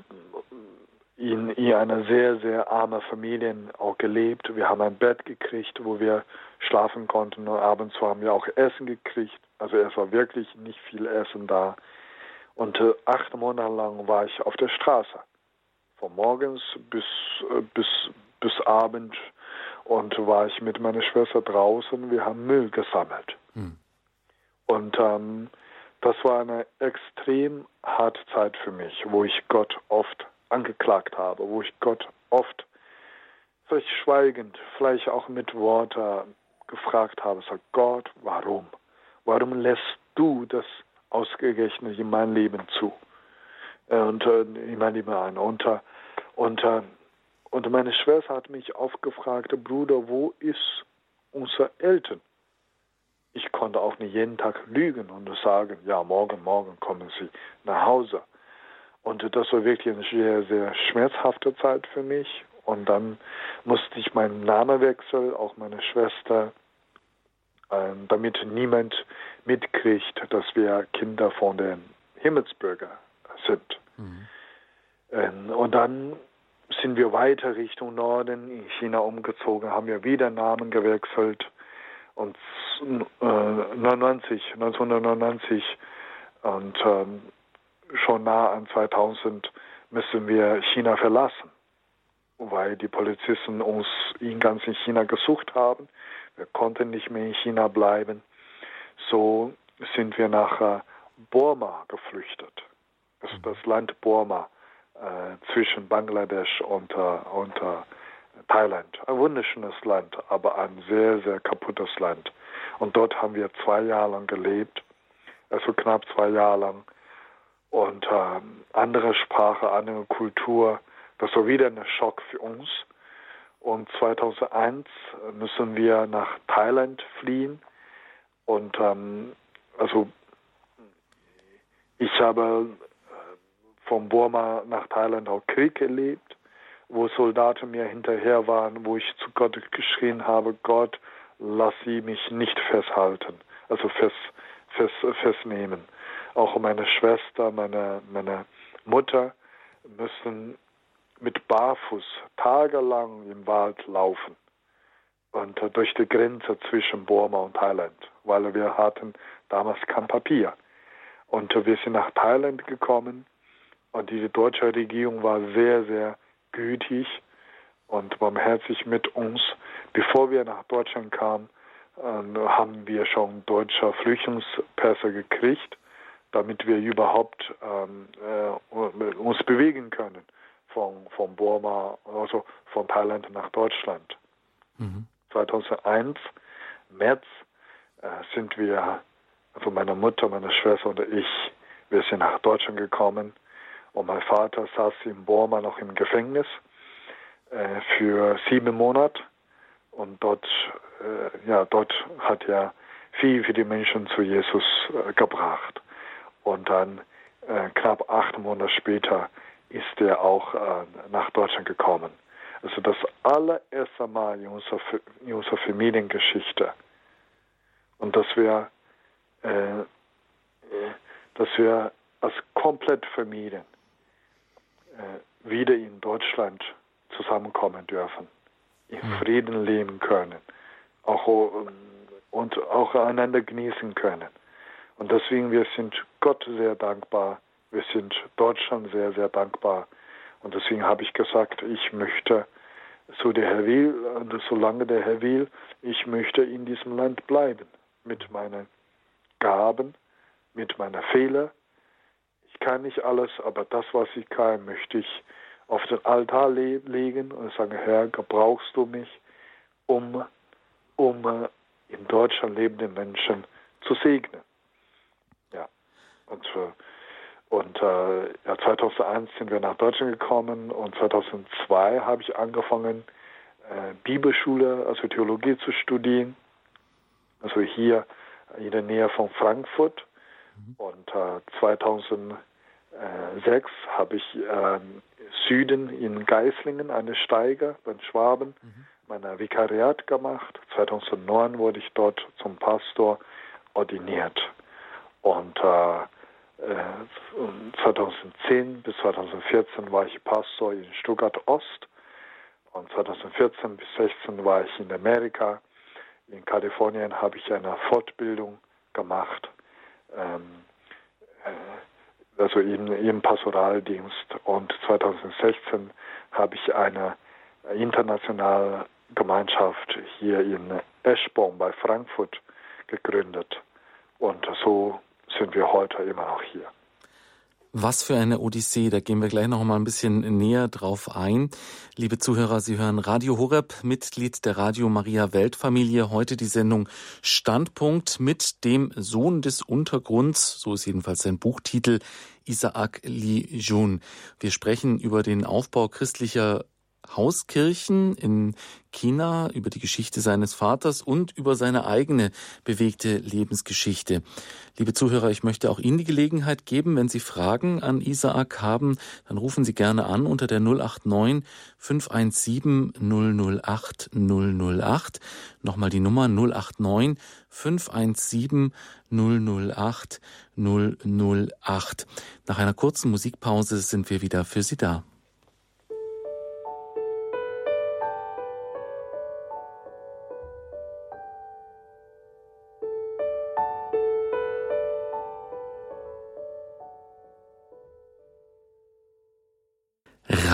in, in einer sehr, sehr armen Familie auch gelebt. Wir haben ein Bett gekriegt, wo wir schlafen konnten und abends haben wir auch Essen gekriegt. Also es war wirklich nicht viel Essen da. Und äh, acht Monate lang war ich auf der Straße. Von morgens bis, äh, bis, bis Abend und war ich mit meiner Schwester draußen. Wir haben Müll gesammelt. Hm. Und ähm, das war eine extrem harte Zeit für mich, wo ich Gott oft angeklagt habe, wo ich Gott oft vielleicht schweigend, vielleicht auch mit Worten gefragt habe, sag Gott, warum? Warum lässt du das ausgerechnet in mein Leben zu? Äh, und äh, in mein Leben ein. Und, äh, und, und meine Schwester hat mich aufgefragt, Bruder, wo ist unser Eltern? Ich konnte auch nicht jeden Tag lügen und sagen, ja, morgen, morgen kommen sie nach Hause. Und das war wirklich eine sehr, sehr schmerzhafte Zeit für mich. Und dann musste ich meinen Namen wechseln, auch meine Schwester, äh, damit niemand mitkriegt, dass wir Kinder von den Himmelsbürgern sind. Mhm. Ähm, und dann sind wir weiter Richtung Norden in China umgezogen, haben wir wieder Namen gewechselt. Und äh, 99, 1999 und ähm, schon nah an 2000 müssen wir China verlassen, weil die Polizisten uns in ganz in China gesucht haben. Wir konnten nicht mehr in China bleiben. So sind wir nach äh, Burma geflüchtet. Das ist das Land Burma äh, zwischen Bangladesch und, äh, und äh, Thailand. Ein wunderschönes Land, aber ein sehr, sehr kaputtes Land. Und dort haben wir zwei Jahre lang gelebt, also knapp zwei Jahre lang und äh, andere Sprache, andere Kultur. Das war wieder ein Schock für uns. Und 2001 müssen wir nach Thailand fliehen. Und ähm, also ich habe äh, von Burma nach Thailand auch Krieg erlebt, wo Soldaten mir hinterher waren, wo ich zu Gott geschrien habe, Gott, lass sie mich nicht festhalten, also fest, fest, festnehmen auch meine Schwester, meine, meine Mutter müssen mit Barfuß tagelang im Wald laufen und durch die Grenze zwischen Burma und Thailand, weil wir hatten damals kein Papier. Und wir sind nach Thailand gekommen und die deutsche Regierung war sehr, sehr gütig und barmherzig mit uns. Bevor wir nach Deutschland kamen, äh, haben wir schon deutsche Flüchtlingspässe gekriegt damit wir überhaupt ähm, äh, uns bewegen können von, von Burma, also von Thailand nach Deutschland. Mhm. 2001, März, äh, sind wir, also meine Mutter, meine Schwester und ich, wir sind nach Deutschland gekommen und mein Vater saß in Burma noch im Gefängnis äh, für sieben Monate und dort, äh, ja, dort hat er viel für die Menschen zu Jesus äh, gebracht. Und dann äh, knapp acht Monate später ist er auch äh, nach Deutschland gekommen. Also das allererste Mal in unserer, in unserer Familiengeschichte. Und dass wir, äh, dass wir als komplett äh, wieder in Deutschland zusammenkommen dürfen, in hm. Frieden leben können, auch, und auch einander genießen können. Und deswegen, wir sind Gott sehr dankbar. Wir sind Deutschland sehr, sehr dankbar. Und deswegen habe ich gesagt, ich möchte, so der Herr will, solange der Herr will, ich möchte in diesem Land bleiben. Mit meinen Gaben, mit meinen Fehlern. Ich kann nicht alles, aber das, was ich kann, möchte ich auf den Altar le legen und sagen, Herr, gebrauchst du mich, um, um äh, in Deutschland lebende Menschen zu segnen. Und, äh, und äh, ja, 2001 sind wir nach Deutschland gekommen und 2002 habe ich angefangen, äh, Bibelschule, also Theologie zu studieren. Also hier in der Nähe von Frankfurt. Mhm. Und äh, 2006 habe ich äh, Süden in Geislingen, eine Steiger bei Schwaben, mhm. mein Vikariat gemacht. 2009 wurde ich dort zum Pastor ordiniert. Und äh, 2010 bis 2014 war ich Pastor in Stuttgart Ost und 2014 bis 2016 war ich in Amerika. In Kalifornien habe ich eine Fortbildung gemacht, ähm, äh, also im, im Pastoraldienst. Und 2016 habe ich eine internationale Gemeinschaft hier in Eschborn bei Frankfurt gegründet. Und so sind wir heute immer noch hier. Was für eine Odyssee, da gehen wir gleich noch mal ein bisschen näher drauf ein. Liebe Zuhörer, Sie hören Radio Horeb, Mitglied der Radio Maria Weltfamilie. Heute die Sendung Standpunkt mit dem Sohn des Untergrunds, so ist jedenfalls sein Buchtitel, Isaac Li Jun. Wir sprechen über den Aufbau christlicher Hauskirchen in China, über die Geschichte seines Vaters und über seine eigene bewegte Lebensgeschichte. Liebe Zuhörer, ich möchte auch Ihnen die Gelegenheit geben, wenn Sie Fragen an Isaak haben, dann rufen Sie gerne an unter der 089 517 008 008. Nochmal die Nummer 089 517 008 008. Nach einer kurzen Musikpause sind wir wieder für Sie da.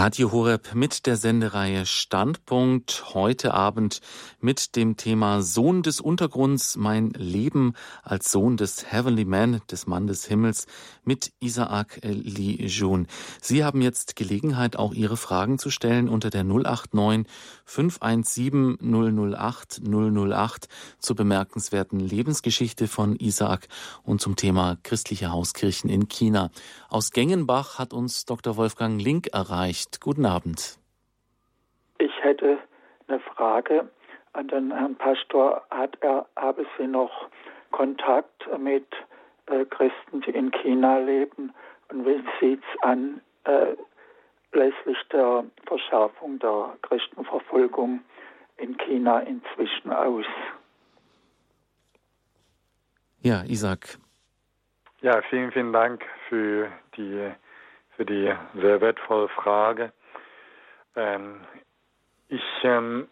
Radio Horeb mit der Sendereihe Standpunkt heute Abend mit dem Thema Sohn des Untergrunds, mein Leben als Sohn des Heavenly Man, des Mann des Himmels mit Isaac Lee Jun. Sie haben jetzt Gelegenheit, auch Ihre Fragen zu stellen unter der 089 517 008 008 zur bemerkenswerten Lebensgeschichte von Isaac und zum Thema christliche Hauskirchen in China. Aus Gengenbach hat uns Dr. Wolfgang Link erreicht. Guten Abend. Ich hätte eine Frage an den Herrn Pastor. Hat er, habe Sie noch Kontakt mit äh, Christen, die in China leben? Und wie sieht es an äh, lässlich der Verschärfung der Christenverfolgung in China inzwischen aus? Ja, Isaac. Ja, vielen, vielen Dank für die, für die sehr wertvolle Frage. Ähm, ich ähm,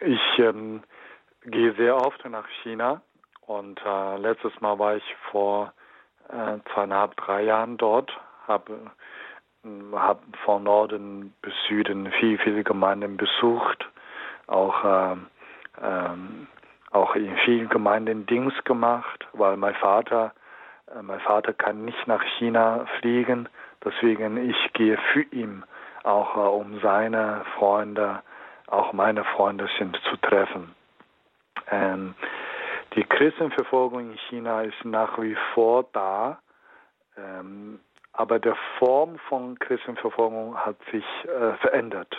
ich ähm, gehe sehr oft nach China und äh, letztes Mal war ich vor äh, zweieinhalb, drei Jahren dort, habe hab von Norden bis Süden viele, viele Gemeinden besucht, auch, auch in vielen Gemeinden Dienst gemacht, weil mein Vater äh, mein Vater kann nicht nach China fliegen, deswegen ich gehe für ihn, auch äh, um seine Freunde, auch meine Freunde sind zu treffen. Ähm, die Christenverfolgung in China ist nach wie vor da, ähm, aber der Form von Christenverfolgung hat sich äh, verändert.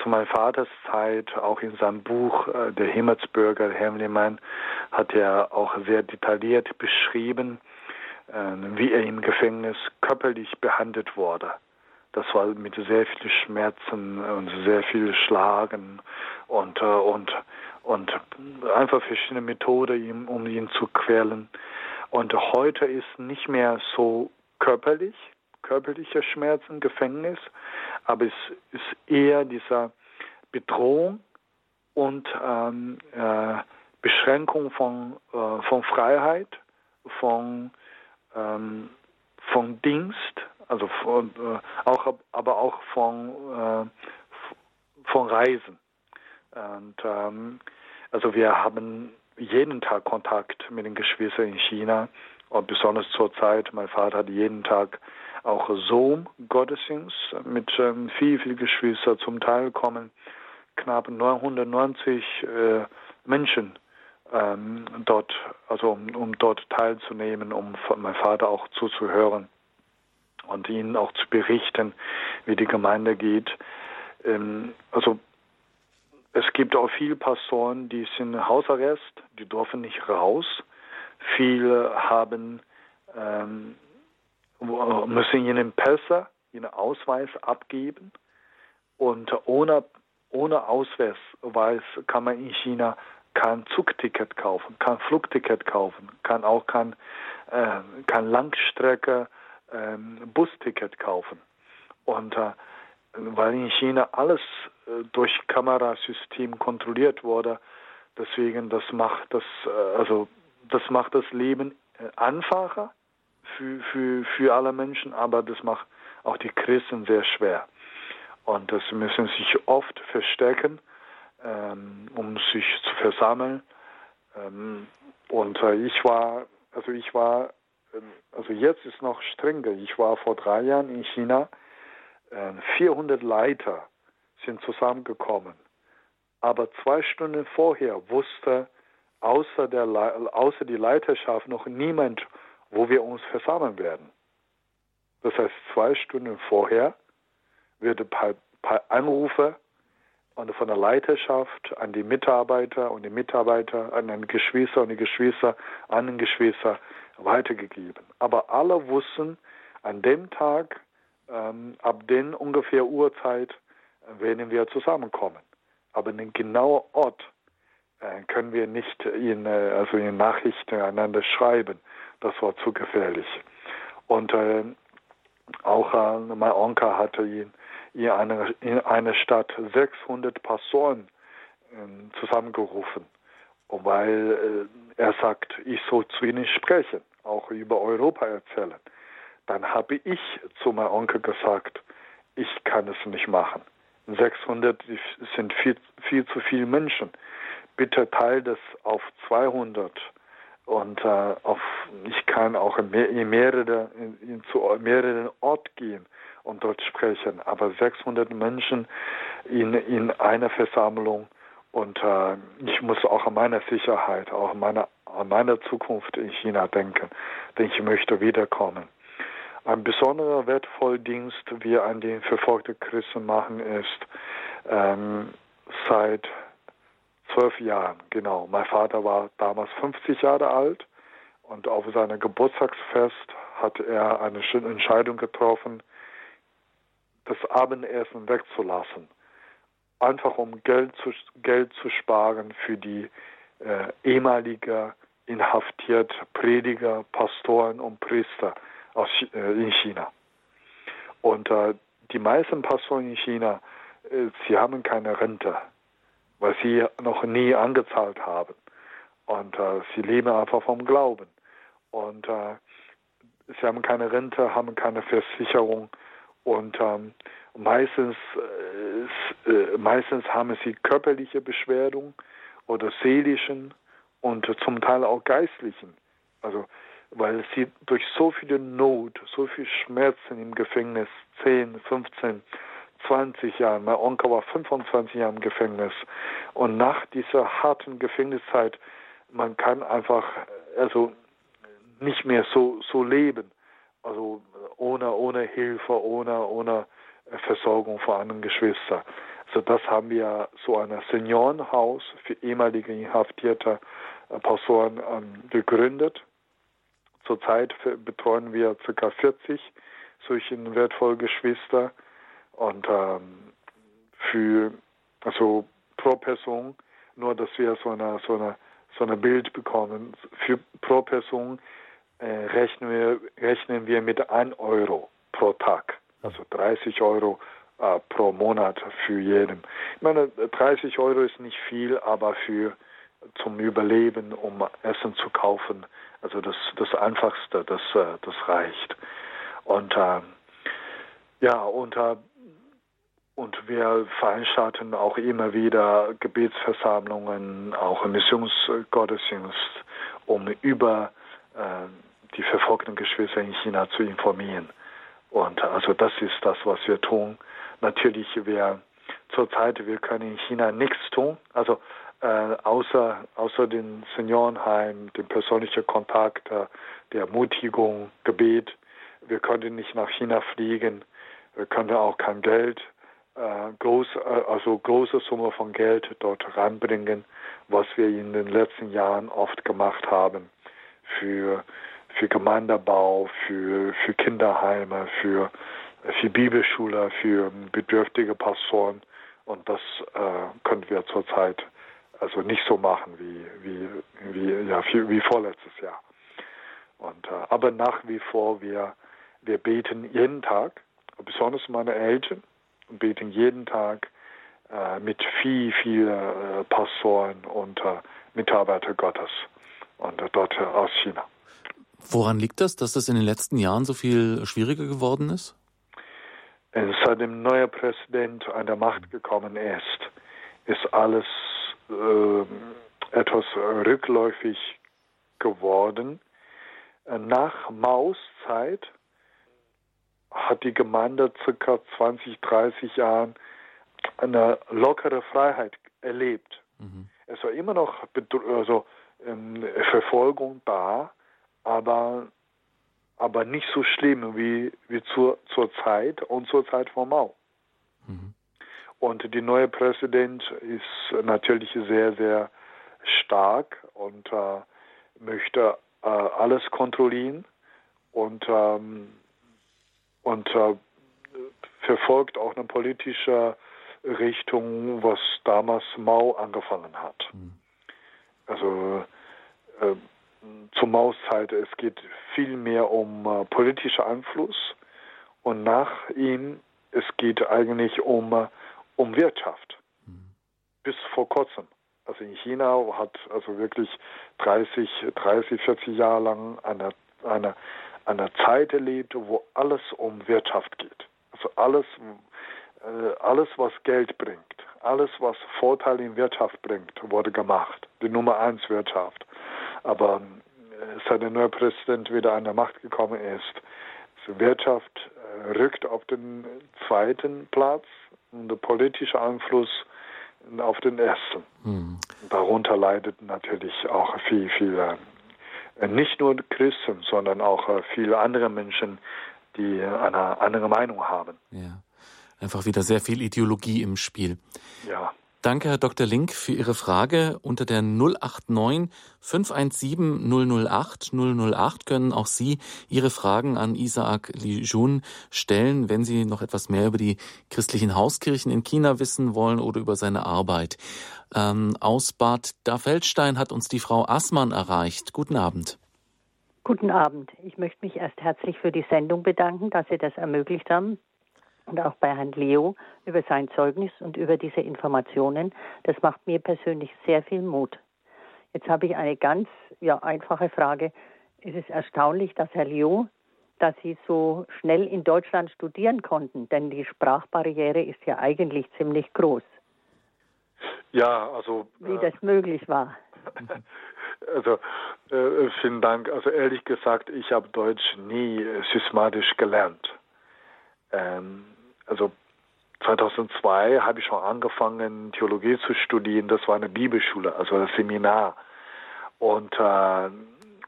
Zu meinem Vaters Zeit, auch in seinem Buch äh, Der Himmelsbürger, Hemliman, hat er auch sehr detailliert beschrieben, wie er im Gefängnis körperlich behandelt wurde. Das war mit sehr viel Schmerzen und sehr viel Schlagen und, äh, und, und einfach verschiedene Methoden, um ihn zu quälen. Und heute ist nicht mehr so körperlich, körperlicher Schmerzen, Gefängnis, aber es ist eher dieser Bedrohung und ähm, äh, Beschränkung von, äh, von Freiheit, von, ähm, von Dienst, also von, äh, auch, aber auch von, äh, von Reisen. Und ähm, also wir haben jeden Tag Kontakt mit den Geschwistern in China und besonders zur Zeit, mein Vater hat jeden Tag auch Zoom-Gottesdienst mit ähm, viel, viel Geschwistern zum Teil kommen knapp 990 äh, Menschen ähm, dort, also um, um, dort teilzunehmen, um meinem Vater auch zuzuhören und ihnen auch zu berichten, wie die Gemeinde geht. Ähm, also es gibt auch viele Pastoren, die sind Hausarrest, die dürfen nicht raus. Viele haben ähm, müssen ihnen Pässe, ihren Ausweis abgeben und ohne, ohne Ausweis kann man in China kein Zugticket kaufen, kein Flugticket kaufen, kann auch kein, äh, kein Langstrecke äh, Busticket kaufen. Und äh, weil in China alles äh, durch Kamerasystem kontrolliert wurde, deswegen das macht das äh, also das macht das Leben äh, einfacher für, für, für alle Menschen, aber das macht auch die Christen sehr schwer. Und das müssen sich oft verstecken, ähm, um sich zu versammeln. Ähm, und äh, ich war, also ich war, äh, also jetzt ist noch strenger. Ich war vor drei Jahren in China. Äh, 400 Leiter sind zusammengekommen. Aber zwei Stunden vorher wusste außer, der, außer die Leiterschaft noch niemand, wo wir uns versammeln werden. Das heißt, zwei Stunden vorher wird ein paar, paar Anrufe von der Leiterschaft an die Mitarbeiter und die Mitarbeiter, an den Geschwister und die Geschwister, an den Geschwister weitergegeben. Aber alle wussten, an dem Tag, ähm, ab den ungefähr Uhrzeit, werden wir zusammenkommen. Aber den genauen Ort äh, können wir nicht in, äh, also in Nachrichten einander schreiben. Das war zu gefährlich. Und äh, auch äh, mein Onkel hatte ihn in einer, in einer Stadt 600 Personen äh, zusammengerufen, weil äh, er sagt, ich soll zu ihnen sprechen, auch über Europa erzählen. Dann habe ich zu meinem Onkel gesagt, ich kann es nicht machen. 600 sind viel, viel zu viele Menschen. Bitte teile das auf 200 und äh, auf, ich kann auch in, mehr, in mehrere, in, in, zu mehreren Orten gehen und dort sprechen. Aber 600 Menschen in, in einer Versammlung und äh, ich muss auch an meine Sicherheit, auch an meine, an meine Zukunft in China denken, denn ich möchte wiederkommen. Ein besonderer wertvoller Dienst, wie an den verfolgten Christen machen, ist ähm, seit zwölf Jahren, genau. Mein Vater war damals 50 Jahre alt und auf seinem Geburtstagsfest hat er eine schöne Entscheidung getroffen, das Abendessen wegzulassen. Einfach um Geld zu, Geld zu sparen für die äh, ehemalige inhaftiert Prediger, Pastoren und Priester aus, äh, in China. Und äh, die meisten Pastoren in China, äh, sie haben keine Rente weil sie noch nie angezahlt haben. Und äh, sie leben einfach vom Glauben. Und äh, sie haben keine Rente, haben keine Versicherung und ähm, meistens, äh, äh meistens haben sie körperliche Beschwerden oder seelischen und zum Teil auch geistlichen. Also weil sie durch so viele Not, so viel Schmerzen im Gefängnis, 10, 15, 20 Jahren, mein Onkel war 25 Jahre im Gefängnis. Und nach dieser harten Gefängniszeit, man kann einfach also nicht mehr so, so leben. Also ohne, ohne Hilfe, ohne, ohne Versorgung von anderen Geschwistern. Also das haben wir so ein Seniorenhaus für ehemalige inhaftierte Personen ähm, gegründet. Zurzeit betreuen wir ca. 40 solche wertvolle Geschwister und ähm, für, also pro Person, nur dass wir so eine, so eine, so eine Bild bekommen, für pro Person äh, rechnen, wir, rechnen wir mit 1 Euro pro Tag, also 30 Euro äh, pro Monat für jeden. Ich meine, 30 Euro ist nicht viel, aber für zum Überleben, um Essen zu kaufen, also das, das Einfachste, das, äh, das reicht. Und äh, ja, und äh, und wir veranstalten auch immer wieder Gebetsversammlungen, auch Missionsgottesdienst, um über äh, die verfolgten Geschwister in China zu informieren. Und also das ist das, was wir tun. Natürlich, wir zurzeit, wir können in China nichts tun. Also äh, außer, außer den Seniorenheim, dem persönlichen Kontakt, äh, der Ermutigung, Gebet. Wir können nicht nach China fliegen. Wir können auch kein Geld äh, groß, äh, also große Summe von Geld dort ranbringen, was wir in den letzten Jahren oft gemacht haben für, für Gemeindebau, für, für Kinderheime, für, für Bibelschule, für bedürftige Pastoren. Und das äh, können wir zurzeit also nicht so machen wie, wie, wie, ja, wie vorletztes Jahr. Und, äh, aber nach wie vor, wir, wir beten jeden Tag, besonders meine Eltern, beten jeden Tag äh, mit viel, viel äh, Pastoren und äh, Mitarbeiter Gottes und dort aus China. Woran liegt das, dass das in den letzten Jahren so viel schwieriger geworden ist? Seitdem neuer Präsident an der Macht gekommen ist, ist alles äh, etwas rückläufig geworden. Nach Maus Zeit hat die Gemeinde circa 20, 30 Jahren eine lockere Freiheit erlebt. Mhm. Es war immer noch also, ähm, Verfolgung da, aber, aber nicht so schlimm wie, wie zur, zur Zeit und zur Zeit von Mao. Mhm. Und die neue Präsident ist natürlich sehr, sehr stark und äh, möchte äh, alles kontrollieren und, ähm, und äh, verfolgt auch eine politische Richtung, was damals Mao angefangen hat. Mhm. Also äh, zur Mauszeit, es geht viel mehr um äh, politischer Einfluss und nach ihm, es geht eigentlich um, äh, um Wirtschaft. Mhm. Bis vor kurzem. Also in China hat also wirklich 30, 30, 40 Jahre lang eine, eine, eine Zeit erlebt, wo alles um Wirtschaft geht. Also alles, äh, alles, was Geld bringt, alles, was Vorteil in Wirtschaft bringt, wurde gemacht. Die Nummer eins Wirtschaft. Aber äh, seit der neue Präsident wieder an der Macht gekommen ist, die Wirtschaft äh, rückt auf den zweiten Platz und der politische Einfluss auf den ersten. Hm. Darunter leidet natürlich auch viel, viel, äh, nicht nur Christen, sondern auch viele andere Menschen, die eine andere Meinung haben. Ja, einfach wieder sehr viel Ideologie im Spiel. Ja. Danke, Herr Dr. Link, für Ihre Frage. Unter der 089 517 008 008 können auch Sie Ihre Fragen an Isaac Lijun stellen, wenn Sie noch etwas mehr über die christlichen Hauskirchen in China wissen wollen oder über seine Arbeit. Ähm, aus Bad Dafeldstein hat uns die Frau Assmann erreicht. Guten Abend. Guten Abend. Ich möchte mich erst herzlich für die Sendung bedanken, dass Sie das ermöglicht haben und auch bei Herrn Leo über sein Zeugnis und über diese Informationen. Das macht mir persönlich sehr viel Mut. Jetzt habe ich eine ganz ja, einfache Frage. Es ist erstaunlich, dass Herr Leo, dass Sie so schnell in Deutschland studieren konnten, denn die Sprachbarriere ist ja eigentlich ziemlich groß. Ja, also. Wie äh, das möglich war. *laughs* Also äh, vielen Dank. Also ehrlich gesagt, ich habe Deutsch nie äh, systematisch gelernt. Ähm, also 2002 habe ich schon angefangen, Theologie zu studieren. Das war eine Bibelschule, also ein Seminar. Und, äh,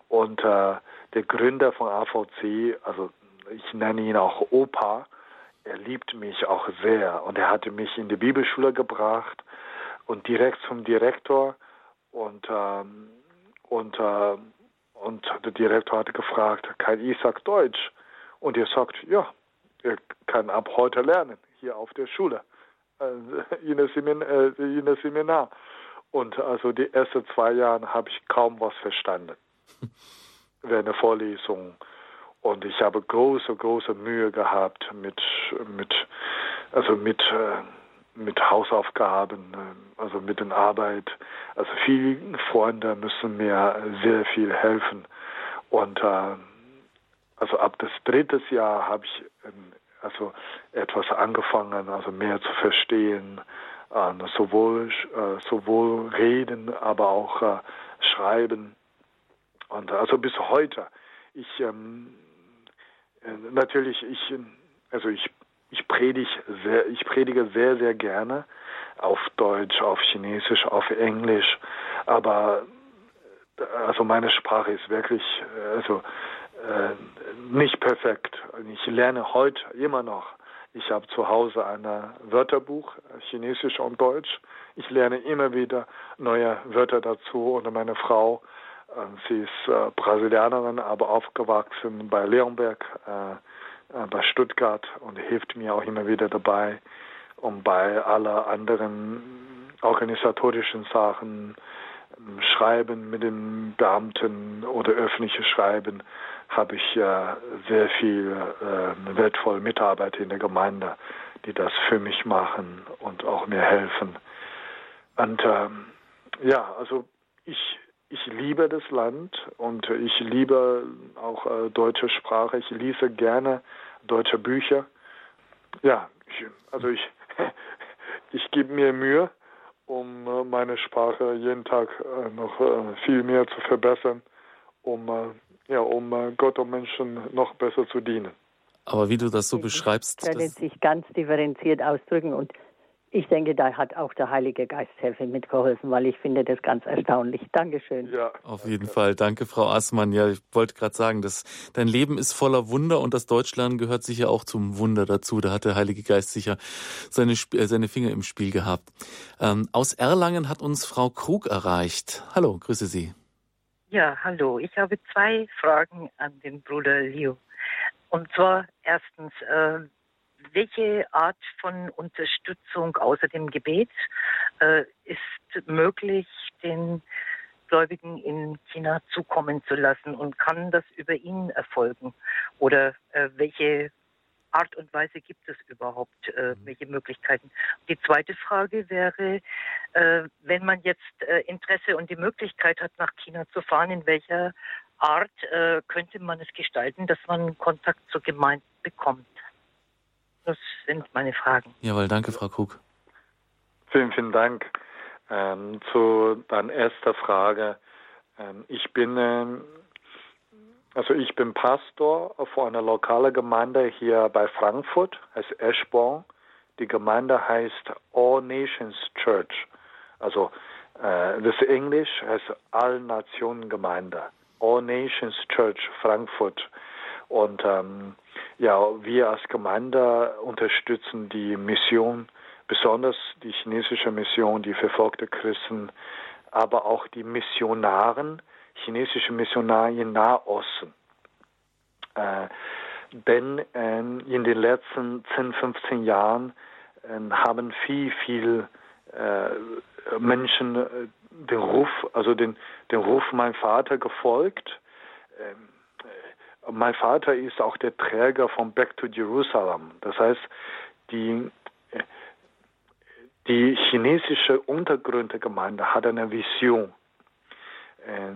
und äh, der Gründer von AVC, also ich nenne ihn auch Opa, er liebt mich auch sehr. Und er hatte mich in die Bibelschule gebracht und direkt zum Direktor. Und, ähm, und, äh, und der Direktor hatte gefragt, kann sag Deutsch? Und er sagt, ja, er kann ab heute lernen, hier auf der Schule, *laughs* äh, in, der Seminar, äh, in der Seminar. Und also die ersten zwei Jahre habe ich kaum was verstanden *laughs* während der Vorlesung. Und ich habe große, große Mühe gehabt mit, mit, also mit, äh, mit Hausaufgaben, äh, also mit der Arbeit. Also viele Freunde müssen mir sehr viel helfen. Und äh, also ab das dritte Jahr habe ich ähm, also etwas angefangen, also mehr zu verstehen, äh, sowohl, äh, sowohl reden, aber auch äh, schreiben. Und also bis heute, ich ähm, äh, natürlich, ich, also ich, ich predige sehr, ich predige sehr, sehr gerne auf Deutsch, auf Chinesisch, auf Englisch, aber also meine Sprache ist wirklich, also nicht perfekt. Ich lerne heute immer noch. Ich habe zu Hause ein Wörterbuch, Chinesisch und Deutsch. Ich lerne immer wieder neue Wörter dazu und meine Frau Sie ist Brasilianerin, aber aufgewachsen bei Leonberg, bei Stuttgart und hilft mir auch immer wieder dabei, um bei aller anderen organisatorischen Sachen, Schreiben mit den Beamten oder öffentliche Schreiben, habe ich äh, sehr viel äh, wertvolle Mitarbeiter in der Gemeinde, die das für mich machen und auch mir helfen. Und ähm, ja, also ich, ich liebe das Land und ich liebe auch äh, deutsche Sprache. Ich lese gerne deutsche Bücher. Ja, ich, also ich, *laughs* ich gebe mir Mühe, um äh, meine Sprache jeden Tag äh, noch äh, viel mehr zu verbessern, um, ja, um Gott und Menschen noch besser zu dienen. Aber wie du das so beschreibst. Können sich ganz differenziert ausdrücken und ich denke, da hat auch der Heilige Geist sehr viel mitgeholfen, weil ich finde das ganz erstaunlich. Dankeschön. Ja, auf jeden Fall. Danke, Frau Assmann. Ja, ich wollte gerade sagen, dass dein Leben ist voller Wunder und das Deutschland gehört sicher auch zum Wunder dazu. Da hat der Heilige Geist sicher seine, äh, seine Finger im Spiel gehabt. Ähm, aus Erlangen hat uns Frau Krug erreicht. Hallo, grüße Sie. Ja, hallo. Ich habe zwei Fragen an den Bruder Leo. Und zwar erstens, äh, welche Art von Unterstützung außer dem Gebet äh, ist möglich, den Gläubigen in China zukommen zu lassen und kann das über ihn erfolgen? Oder äh, welche Art und Weise gibt es überhaupt, äh, mhm. welche Möglichkeiten? Die zweite Frage wäre, äh, wenn man jetzt äh, Interesse und die Möglichkeit hat, nach China zu fahren, in welcher Art äh, könnte man es gestalten, dass man Kontakt zur Gemeinde bekommt? Das sind meine Fragen. Jawohl, danke, Frau Krug. Vielen, vielen Dank. Ähm, zu deiner ersten Frage. Ähm, ich bin, ähm, also ich bin Pastor für eine lokale Gemeinde hier bei Frankfurt, heißt Eschborn. Die Gemeinde heißt All Nations Church. Also äh, das Englisch heißt All Nationen Gemeinde. All Nations Church Frankfurt. Und ähm, ja, wir als Gemeinde unterstützen die Mission, besonders die chinesische Mission, die verfolgte Christen, aber auch die Missionaren, chinesische Missionare in Nahosten. Äh, denn äh, in den letzten 10, 15 Jahren äh, haben viel, viel äh, Menschen äh, den Ruf, also den, den Ruf mein Vater gefolgt. Ähm, mein Vater ist auch der Träger von Back to Jerusalem. Das heißt, die, die chinesische Untergrundgemeinde hat eine Vision, äh,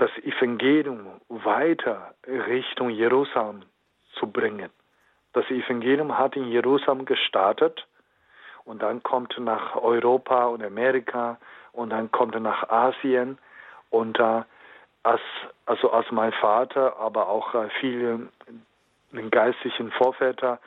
das Evangelium weiter Richtung Jerusalem zu bringen. Das Evangelium hat in Jerusalem gestartet und dann kommt nach Europa und Amerika und dann kommt nach Asien und äh, als, also als mein Vater, aber auch äh, viele geistlichen Vorväter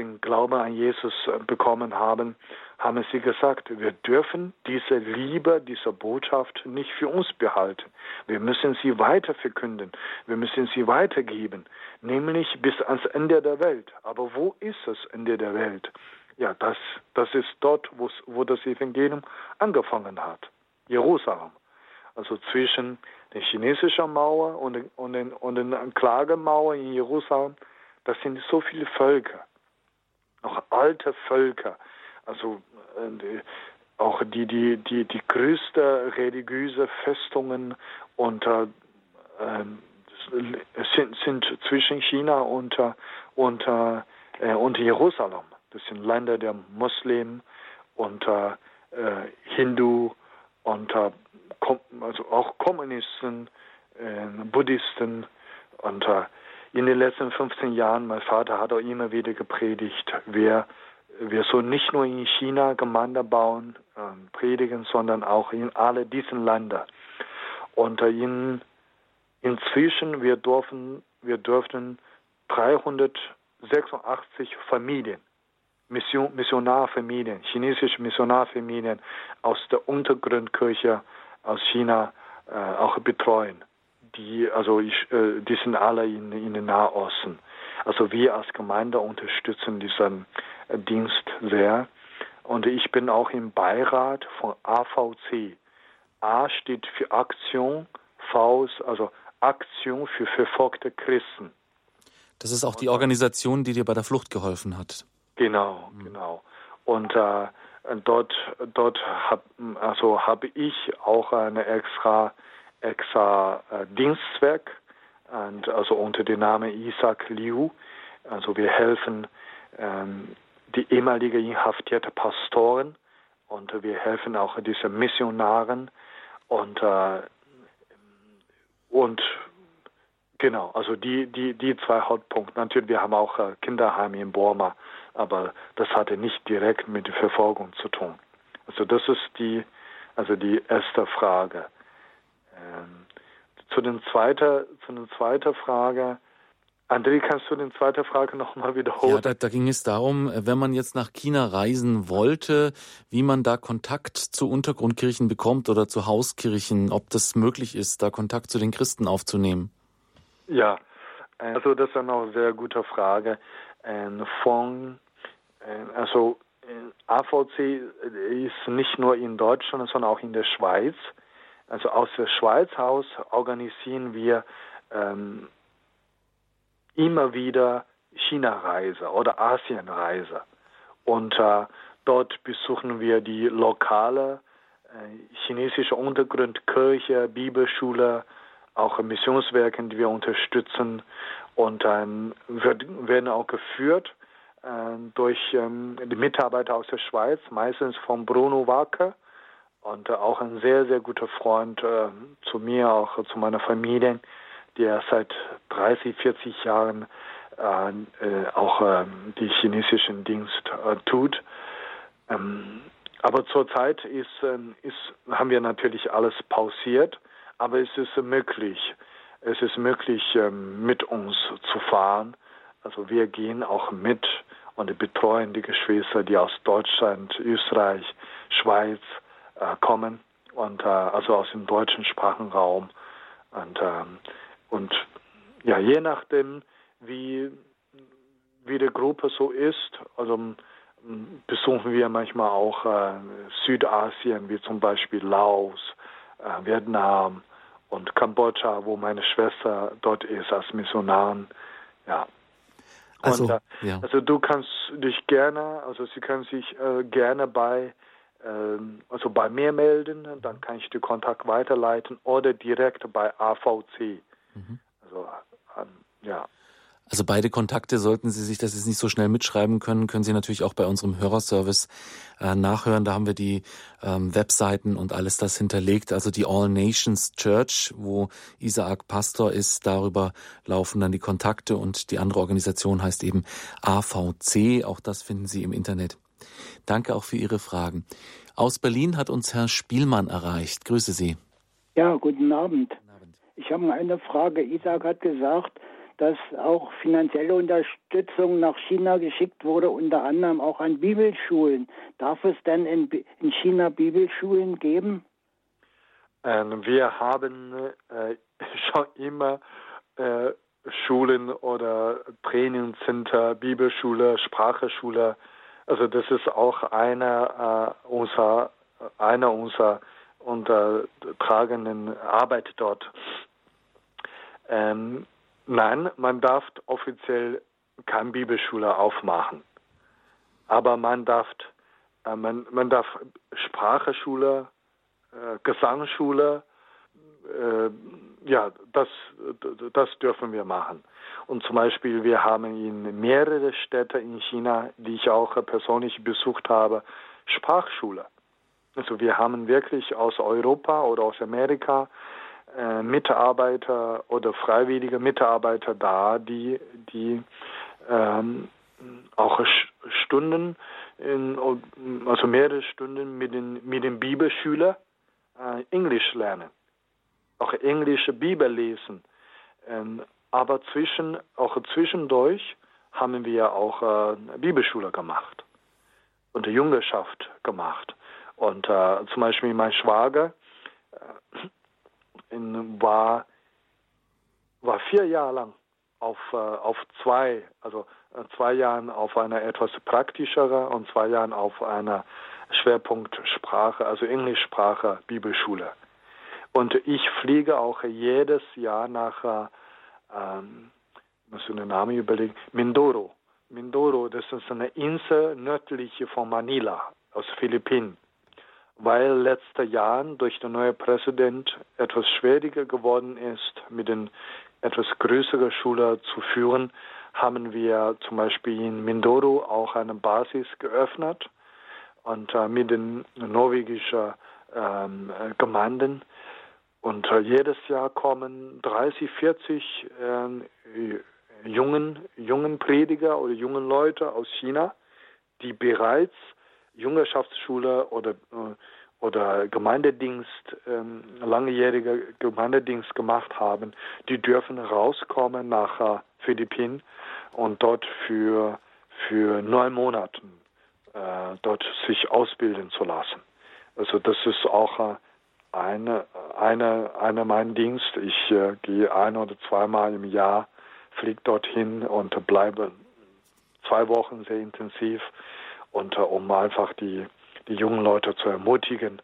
den Glauben an Jesus äh, bekommen haben, haben sie gesagt, wir dürfen diese Liebe, diese Botschaft nicht für uns behalten. Wir müssen sie weiter verkünden. Wir müssen sie weitergeben, nämlich bis ans Ende der Welt. Aber wo ist das Ende der Welt? Ja, das, das ist dort, wo das Evangelium angefangen hat. Jerusalem. Also zwischen die chinesische Mauer und, und, den, und den Klagemauer in Jerusalem, das sind so viele Völker, noch alte Völker, also äh, auch die, die, die, die größte religiöse Festungen unter äh, sind, sind zwischen China und, und, äh, und Jerusalem. Das sind Länder der Muslimen und äh, Hindu und äh, also auch Kommunisten, äh, Buddhisten. Und äh, in den letzten 15 Jahren, mein Vater hat auch immer wieder gepredigt, wir, wir sollen nicht nur in China Gemeinde bauen, äh, predigen, sondern auch in alle diesen Ländern. Und äh, in, inzwischen, wir dürfen, wir dürften 386 Familien Mission, Missionarfamilien, chinesische Missionarfamilien aus der Untergrundkirche aus China äh, auch betreuen. Die, also ich, äh, die sind alle in, in den Nahosten. Also wir als Gemeinde unterstützen diesen äh, Dienst sehr. Und ich bin auch im Beirat von AVC. A steht für Aktion AVs, also Aktion für verfolgte Christen. Das ist auch die Organisation, die dir bei der Flucht geholfen hat. Genau, mhm. genau. Und äh, dort, dort habe also habe ich auch eine extra, extra äh, Dienstzweck, und also unter dem Namen Isaac Liu. Also wir helfen ähm, die ehemalige inhaftierte Pastoren und wir helfen auch diese Missionaren und äh, und genau, also die die die zwei Hauptpunkte. Natürlich, wir haben auch äh, Kinderheime in Burma, aber das hatte nicht direkt mit der Verfolgung zu tun. Also das ist die also die erste Frage. Ähm, zu den zweiten zu den zweiten Frage André, kannst du den zweite Frage nochmal wiederholen? Ja, da, da, ging es darum, wenn man jetzt nach China reisen wollte, wie man da Kontakt zu Untergrundkirchen bekommt oder zu Hauskirchen, ob das möglich ist, da Kontakt zu den Christen aufzunehmen. Ja, also das ist eine sehr gute Frage. Ähm, von, äh, also AVC ist nicht nur in Deutschland, sondern auch in der Schweiz. Also aus der Schweiz aus organisieren wir ähm, immer wieder China-Reise oder Asien-Reise. Und äh, dort besuchen wir die lokale äh, chinesische Untergrundkirche, Bibelschule, auch Missionswerke, die wir unterstützen. Und ähm, wird, werden auch geführt äh, durch ähm, die Mitarbeiter aus der Schweiz, meistens von Bruno Wacke und äh, auch ein sehr, sehr guter Freund äh, zu mir, auch zu meiner Familie der seit 30, 40 Jahren äh, äh, auch äh, die chinesischen Dienst tut. Ähm, aber zurzeit ist, ist, haben wir natürlich alles pausiert, aber es ist möglich. Es ist möglich, ähm, mit uns zu fahren. Also wir gehen auch mit und betreuen die Geschwister, die aus Deutschland, Österreich, Schweiz kommen und äh, also aus dem deutschen Sprachenraum. Und ähm, und ja, je nachdem, wie, wie die Gruppe so ist, also besuchen wir manchmal auch äh, Südasien, wie zum Beispiel Laos, äh, Vietnam und Kambodscha, wo meine Schwester dort ist als Missionarin. Ja. Also, und, äh, ja. also du kannst dich gerne, also sie können sich äh, gerne bei also bei mir melden, dann kann ich den Kontakt weiterleiten oder direkt bei AVC. Mhm. Also, ähm, ja. Also beide Kontakte sollten Sie sich, dass Sie es nicht so schnell mitschreiben können, können Sie natürlich auch bei unserem Hörerservice äh, nachhören. Da haben wir die ähm, Webseiten und alles das hinterlegt. Also die All Nations Church, wo Isaac Pastor ist, darüber laufen dann die Kontakte und die andere Organisation heißt eben AVC. Auch das finden Sie im Internet. Danke auch für Ihre Fragen. Aus Berlin hat uns Herr Spielmann erreicht. Grüße Sie. Ja, guten Abend. Ich habe eine Frage. Isaac hat gesagt, dass auch finanzielle Unterstützung nach China geschickt wurde, unter anderem auch an Bibelschulen. Darf es denn in, in China Bibelschulen geben? Ähm, wir haben äh, *laughs* schon immer äh, Schulen oder Trainingcenter, Bibelschule, Spracheschule. Also das ist auch einer äh, unserer einer unserer untertragenen Arbeit dort. Ähm, nein, man darf offiziell keine Bibelschule aufmachen. Aber man darf, äh, man, man darf Spracheschule, äh, Gesangsschule, äh, ja, das, das dürfen wir machen. Und zum Beispiel, wir haben in mehrere Städte in China, die ich auch persönlich besucht habe, Sprachschule. Also wir haben wirklich aus Europa oder aus Amerika äh, Mitarbeiter oder freiwillige Mitarbeiter da, die, die ähm, auch Stunden, in, also mehrere Stunden mit den, mit den Bibelschülern äh, Englisch lernen, auch englische Bibel lesen. Ähm, aber zwischen, auch zwischendurch haben wir auch äh, Bibelschule gemacht und Jüngerschaft gemacht. Und äh, zum Beispiel mein Schwager, äh, in, war, war vier Jahre lang auf, äh, auf zwei, also äh, zwei Jahren auf einer etwas praktischere und zwei Jahren auf einer Schwerpunktsprache, also Englischsprache Bibelschule. Und ich fliege auch jedes Jahr nach, äh, ähm, muss ich den Namen überlegen, Mindoro. Mindoro, das ist eine Insel nördlich von Manila, aus Philippinen. Weil letztes Jahr durch den neuen Präsident etwas schwieriger geworden ist, mit den etwas größeren Schulen zu führen, haben wir zum Beispiel in Mindoro auch eine Basis geöffnet und äh, mit den norwegischen ähm, Gemeinden. Und äh, jedes Jahr kommen 30, 40 äh, jungen, jungen Prediger oder jungen Leute aus China, die bereits Jüngerschaftsschule oder, äh, oder Gemeindedienst, ähm, langjähriger Gemeindedienst gemacht haben, die dürfen rauskommen nach äh, Philippinen und dort für, für neun Monate äh, dort sich ausbilden zu lassen. Also das ist auch äh, eine, eine, eine mein Dienst. Ich äh, gehe ein oder zweimal im Jahr, fliege dorthin und bleibe zwei Wochen sehr intensiv und äh, um einfach die, die jungen Leute zu ermutigen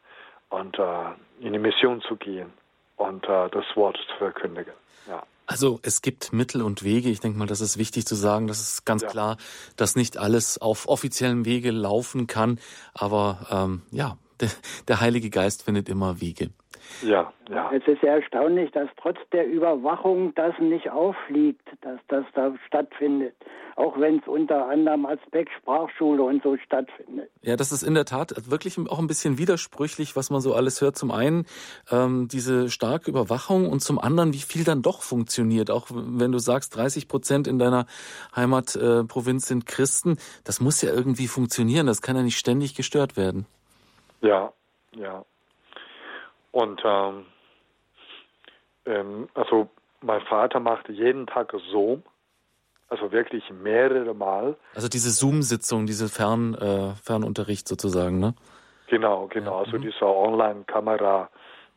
und äh, in die Mission zu gehen und äh, das Wort zu verkündigen. Ja. Also es gibt Mittel und Wege. Ich denke mal, das ist wichtig zu sagen. Das ist ganz ja. klar, dass nicht alles auf offiziellem Wege laufen kann. Aber ähm, ja, der, der Heilige Geist findet immer Wege. Ja, ja. Es ist sehr erstaunlich, dass trotz der Überwachung das nicht auffliegt, dass das da stattfindet. Auch wenn es unter anderem als Beck-Sprachschule und so stattfindet. Ja, das ist in der Tat wirklich auch ein bisschen widersprüchlich, was man so alles hört. Zum einen ähm, diese starke Überwachung und zum anderen, wie viel dann doch funktioniert. Auch wenn du sagst, 30 Prozent in deiner Heimatprovinz äh, sind Christen, das muss ja irgendwie funktionieren. Das kann ja nicht ständig gestört werden. Ja, ja. Und ähm, ähm, also mein Vater machte jeden Tag Zoom, also wirklich mehrere Mal. Also diese Zoom-Sitzung, diese Fern, äh, Fernunterricht sozusagen, ne? Genau, genau. Ja, also mhm. diese Online-Kamera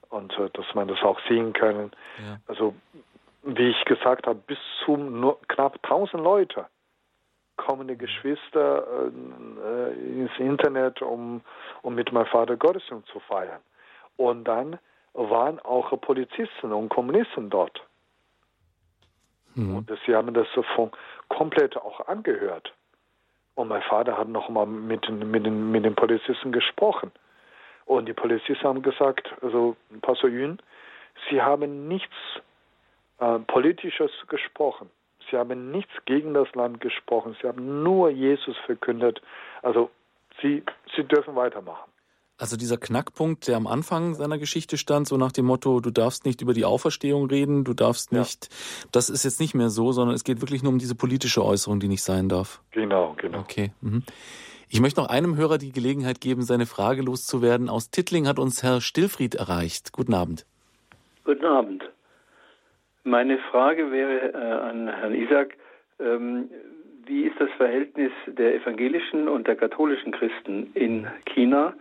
und äh, dass man das auch sehen können. Ja. Also wie ich gesagt habe, bis zu knapp 1000 Leute kommen die Geschwister äh, ins Internet, um, um mit meinem Vater Gottesdienst zu feiern. Und dann waren auch Polizisten und Kommunisten dort. Mhm. Und sie haben das so von komplett auch angehört. Und mein Vater hat noch mal mit, den, mit, den, mit den Polizisten gesprochen. Und die Polizisten haben gesagt, also Pastor Yun, Sie haben nichts äh, Politisches gesprochen. Sie haben nichts gegen das Land gesprochen. Sie haben nur Jesus verkündet. Also Sie, Sie dürfen weitermachen. Also dieser Knackpunkt, der am Anfang seiner Geschichte stand, so nach dem Motto, du darfst nicht über die Auferstehung reden, du darfst nicht, ja. das ist jetzt nicht mehr so, sondern es geht wirklich nur um diese politische Äußerung, die nicht sein darf. Genau, genau. Okay. Mhm. Ich möchte noch einem Hörer die Gelegenheit geben, seine Frage loszuwerden. Aus Tittling hat uns Herr Stillfried erreicht. Guten Abend. Guten Abend. Meine Frage wäre äh, an Herrn Isaac, ähm, wie ist das Verhältnis der evangelischen und der katholischen Christen in China?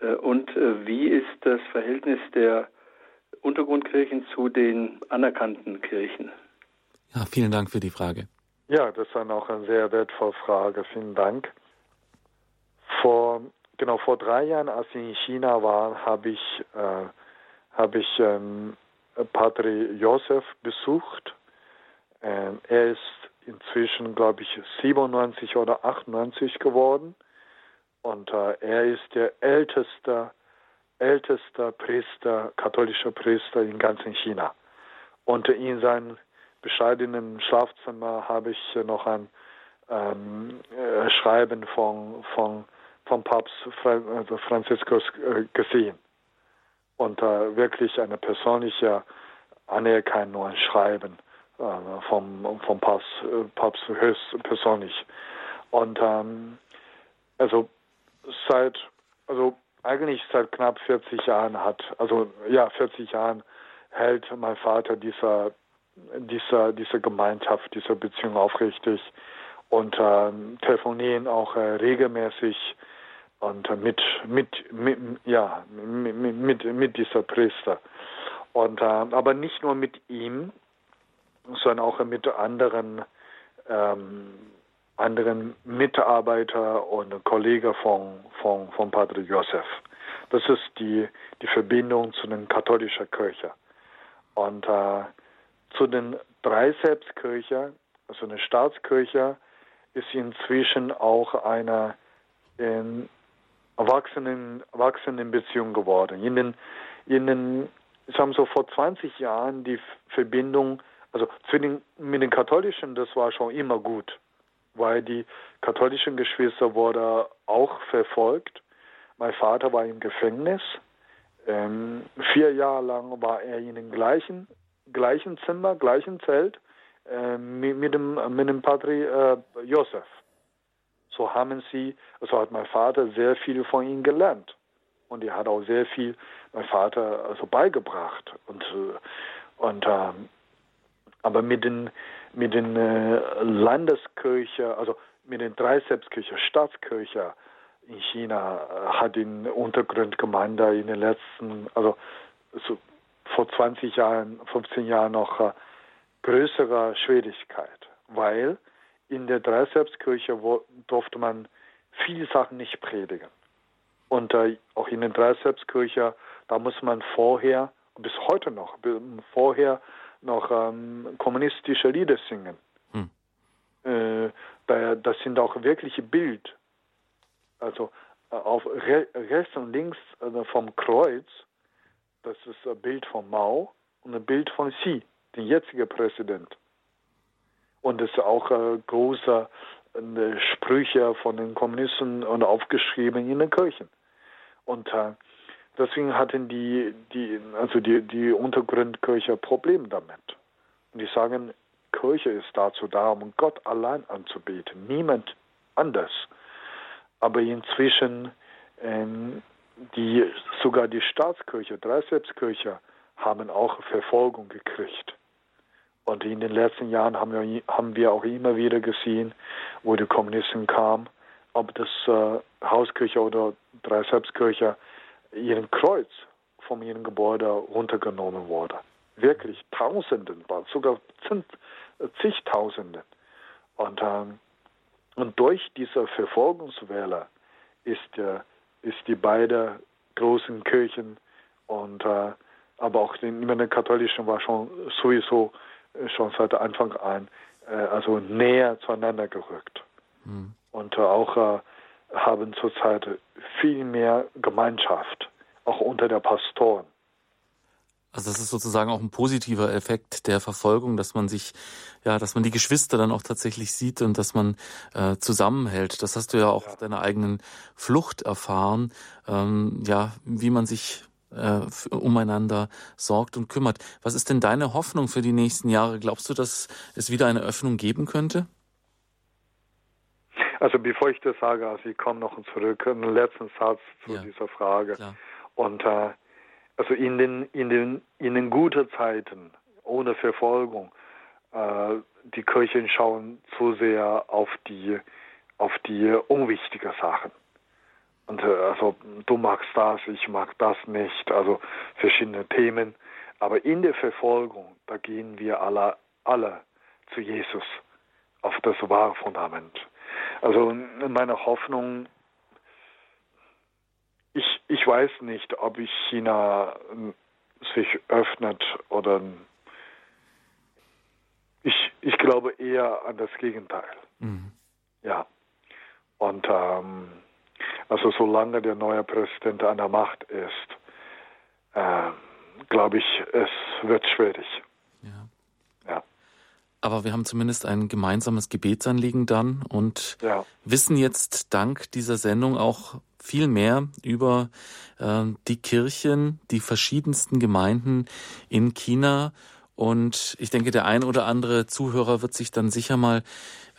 Äh, und äh, wie ist das Verhältnis der Untergrundkirchen zu den anerkannten Kirchen? Ja, vielen Dank für die Frage. Ja, das ist auch eine sehr wertvolle Frage. Vielen Dank. Vor genau vor drei Jahren, als ich in China war, habe ich äh, habe ich ähm, Pater Josef besucht. Ähm, er ist inzwischen, glaube ich, 97 oder 98 geworden. Und äh, er ist der älteste, älteste Priester, katholischer Priester in ganzen China. Und in seinem bescheidenen Schlafzimmer habe ich noch ein ähm, äh, Schreiben von, von, von Papst also Franziskus äh, gesehen. Und wirklich eine persönliche Anerkennung, ein Schreiben äh, vom, vom Papst, äh, Papst höchst persönlich. Und ähm, also seit, also eigentlich seit knapp 40 Jahren hat, also ja, 40 Jahren hält mein Vater dieser, dieser, dieser Gemeinschaft, dieser Beziehung aufrichtig und äh, telefonieren auch äh, regelmäßig und mit, mit, mit, ja, mit, mit, dieser Priester. Und, äh, aber nicht nur mit ihm, sondern auch mit anderen ähm, anderen Mitarbeiter und Kollege von, von, von Padre Josef. Das ist die, die Verbindung zu den katholischen Kirche. Und äh, zu den drei Selbstkirche, also eine Staatskirche, ist inzwischen auch eine in Erwachsenen, Erwachsenenbeziehung geworden. In den, in den, ich sage so vor 20 Jahren die Verbindung, also zu den, mit den Katholischen, das war schon immer gut, weil die katholischen Geschwister wurden auch verfolgt. Mein Vater war im Gefängnis. Ähm, vier Jahre lang war er in dem gleichen, gleichen Zimmer, gleichen Zelt äh, mit, mit, dem, mit dem Patri äh, Josef. So haben sie, also hat mein Vater sehr viel von ihm gelernt. Und er hat auch sehr viel mein Vater also beigebracht. Und, äh, und ähm, aber mit den, mit den äh, Landeskirche, also mit den drei Selbstkirche, Staatskirche in China äh, hat in Untergrundgemeinde in den letzten, also so vor 20 Jahren, 15 Jahren noch äh, größere Schwierigkeit, weil in der Dreiselbstkirche durfte man viele Sachen nicht predigen. Und äh, auch in der Dreiselbstkirche, da muss man vorher, bis heute noch, vorher noch ähm, kommunistische Lieder singen. Hm. Äh, da, das sind auch wirkliche Bild. Also äh, auf re rechts und links äh, vom Kreuz, das ist ein Bild von Mao und ein Bild von Xi, dem jetzigen Präsident. Und es ist auch äh, große äh, Sprüche von den Kommunisten und aufgeschrieben in den Kirchen. Und äh, deswegen hatten die, die, also die, die Untergrundkirche Probleme damit. Und die sagen, Kirche ist dazu da, um Gott allein anzubeten, niemand anders. Aber inzwischen ähm, die, sogar die Staatskirche, Dreiselbskirche, haben auch Verfolgung gekriegt. Und in den letzten Jahren haben wir, haben wir auch immer wieder gesehen, wo die Kommunisten kamen, ob das äh, Hauskirche oder Dreiselbskirche, ihren Kreuz von ihrem Gebäude runtergenommen wurde. Wirklich Tausenden, sogar zigtausenden. Und, ähm, und durch diese Verfolgungswelle ist, äh, ist die beiden großen Kirchen und äh, aber auch den, den katholischen war schon sowieso schon seit Anfang an äh, also näher zueinander gerückt. Mhm. Und äh, auch äh, haben zurzeit viel mehr Gemeinschaft, auch unter der Pastoren. Also das ist sozusagen auch ein positiver Effekt der Verfolgung, dass man sich, ja, dass man die Geschwister dann auch tatsächlich sieht und dass man äh, zusammenhält. Das hast du ja auch ja. deiner eigenen Flucht erfahren, ähm, ja, wie man sich äh, umeinander sorgt und kümmert. Was ist denn deine Hoffnung für die nächsten Jahre? Glaubst du, dass es wieder eine Öffnung geben könnte? Also bevor ich das sage, also ich komme noch zurück, einen letzten Satz zu ja, dieser Frage. Klar. Und äh, also in den, in den, in den guten Zeiten, ohne Verfolgung, äh, die Kirchen schauen zu sehr auf die, auf die unwichtigen Sachen. Und äh, also du magst das, ich mag das nicht, also verschiedene Themen. Aber in der Verfolgung, da gehen wir alle, alle zu Jesus auf das wahre Fundament. Also meine Hoffnung, ich, ich weiß nicht, ob ich China sich öffnet oder ich, ich glaube eher an das Gegenteil. Mhm. Ja. Und ähm, also solange der neue Präsident an der Macht ist, äh, glaube ich, es wird schwierig. Ja. ja. Aber wir haben zumindest ein gemeinsames Gebetsanliegen dann und ja. wissen jetzt dank dieser Sendung auch viel mehr über äh, die Kirchen, die verschiedensten Gemeinden in China. Und ich denke, der ein oder andere Zuhörer wird sich dann sicher mal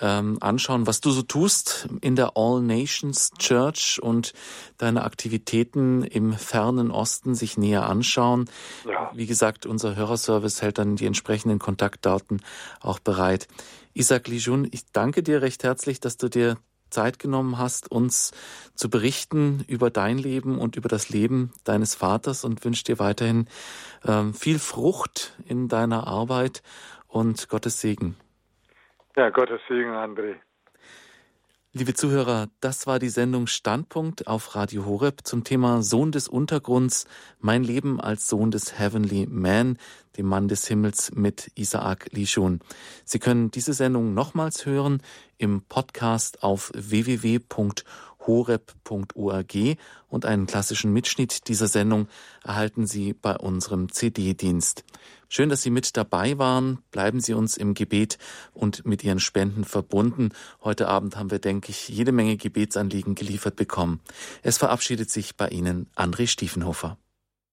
ähm, anschauen, was du so tust in der All Nations Church und deine Aktivitäten im fernen Osten sich näher anschauen. Ja. Wie gesagt, unser Hörerservice hält dann die entsprechenden Kontaktdaten auch bereit. Isaac Lijun, ich danke dir recht herzlich, dass du dir Zeit genommen hast, uns zu berichten über dein Leben und über das Leben deines Vaters und wünsche dir weiterhin ähm, viel Frucht in deiner Arbeit und Gottes Segen. Ja, Gottes Segen, André. Liebe Zuhörer, das war die Sendung Standpunkt auf Radio Horeb zum Thema Sohn des Untergrunds, mein Leben als Sohn des Heavenly Man, dem Mann des Himmels mit Isaac Lichun. Sie können diese Sendung nochmals hören im Podcast auf www.horeb.org und einen klassischen Mitschnitt dieser Sendung erhalten Sie bei unserem CD-Dienst. Schön, dass Sie mit dabei waren. Bleiben Sie uns im Gebet und mit Ihren Spenden verbunden. Heute Abend haben wir, denke ich, jede Menge Gebetsanliegen geliefert bekommen. Es verabschiedet sich bei Ihnen André Stiefenhofer.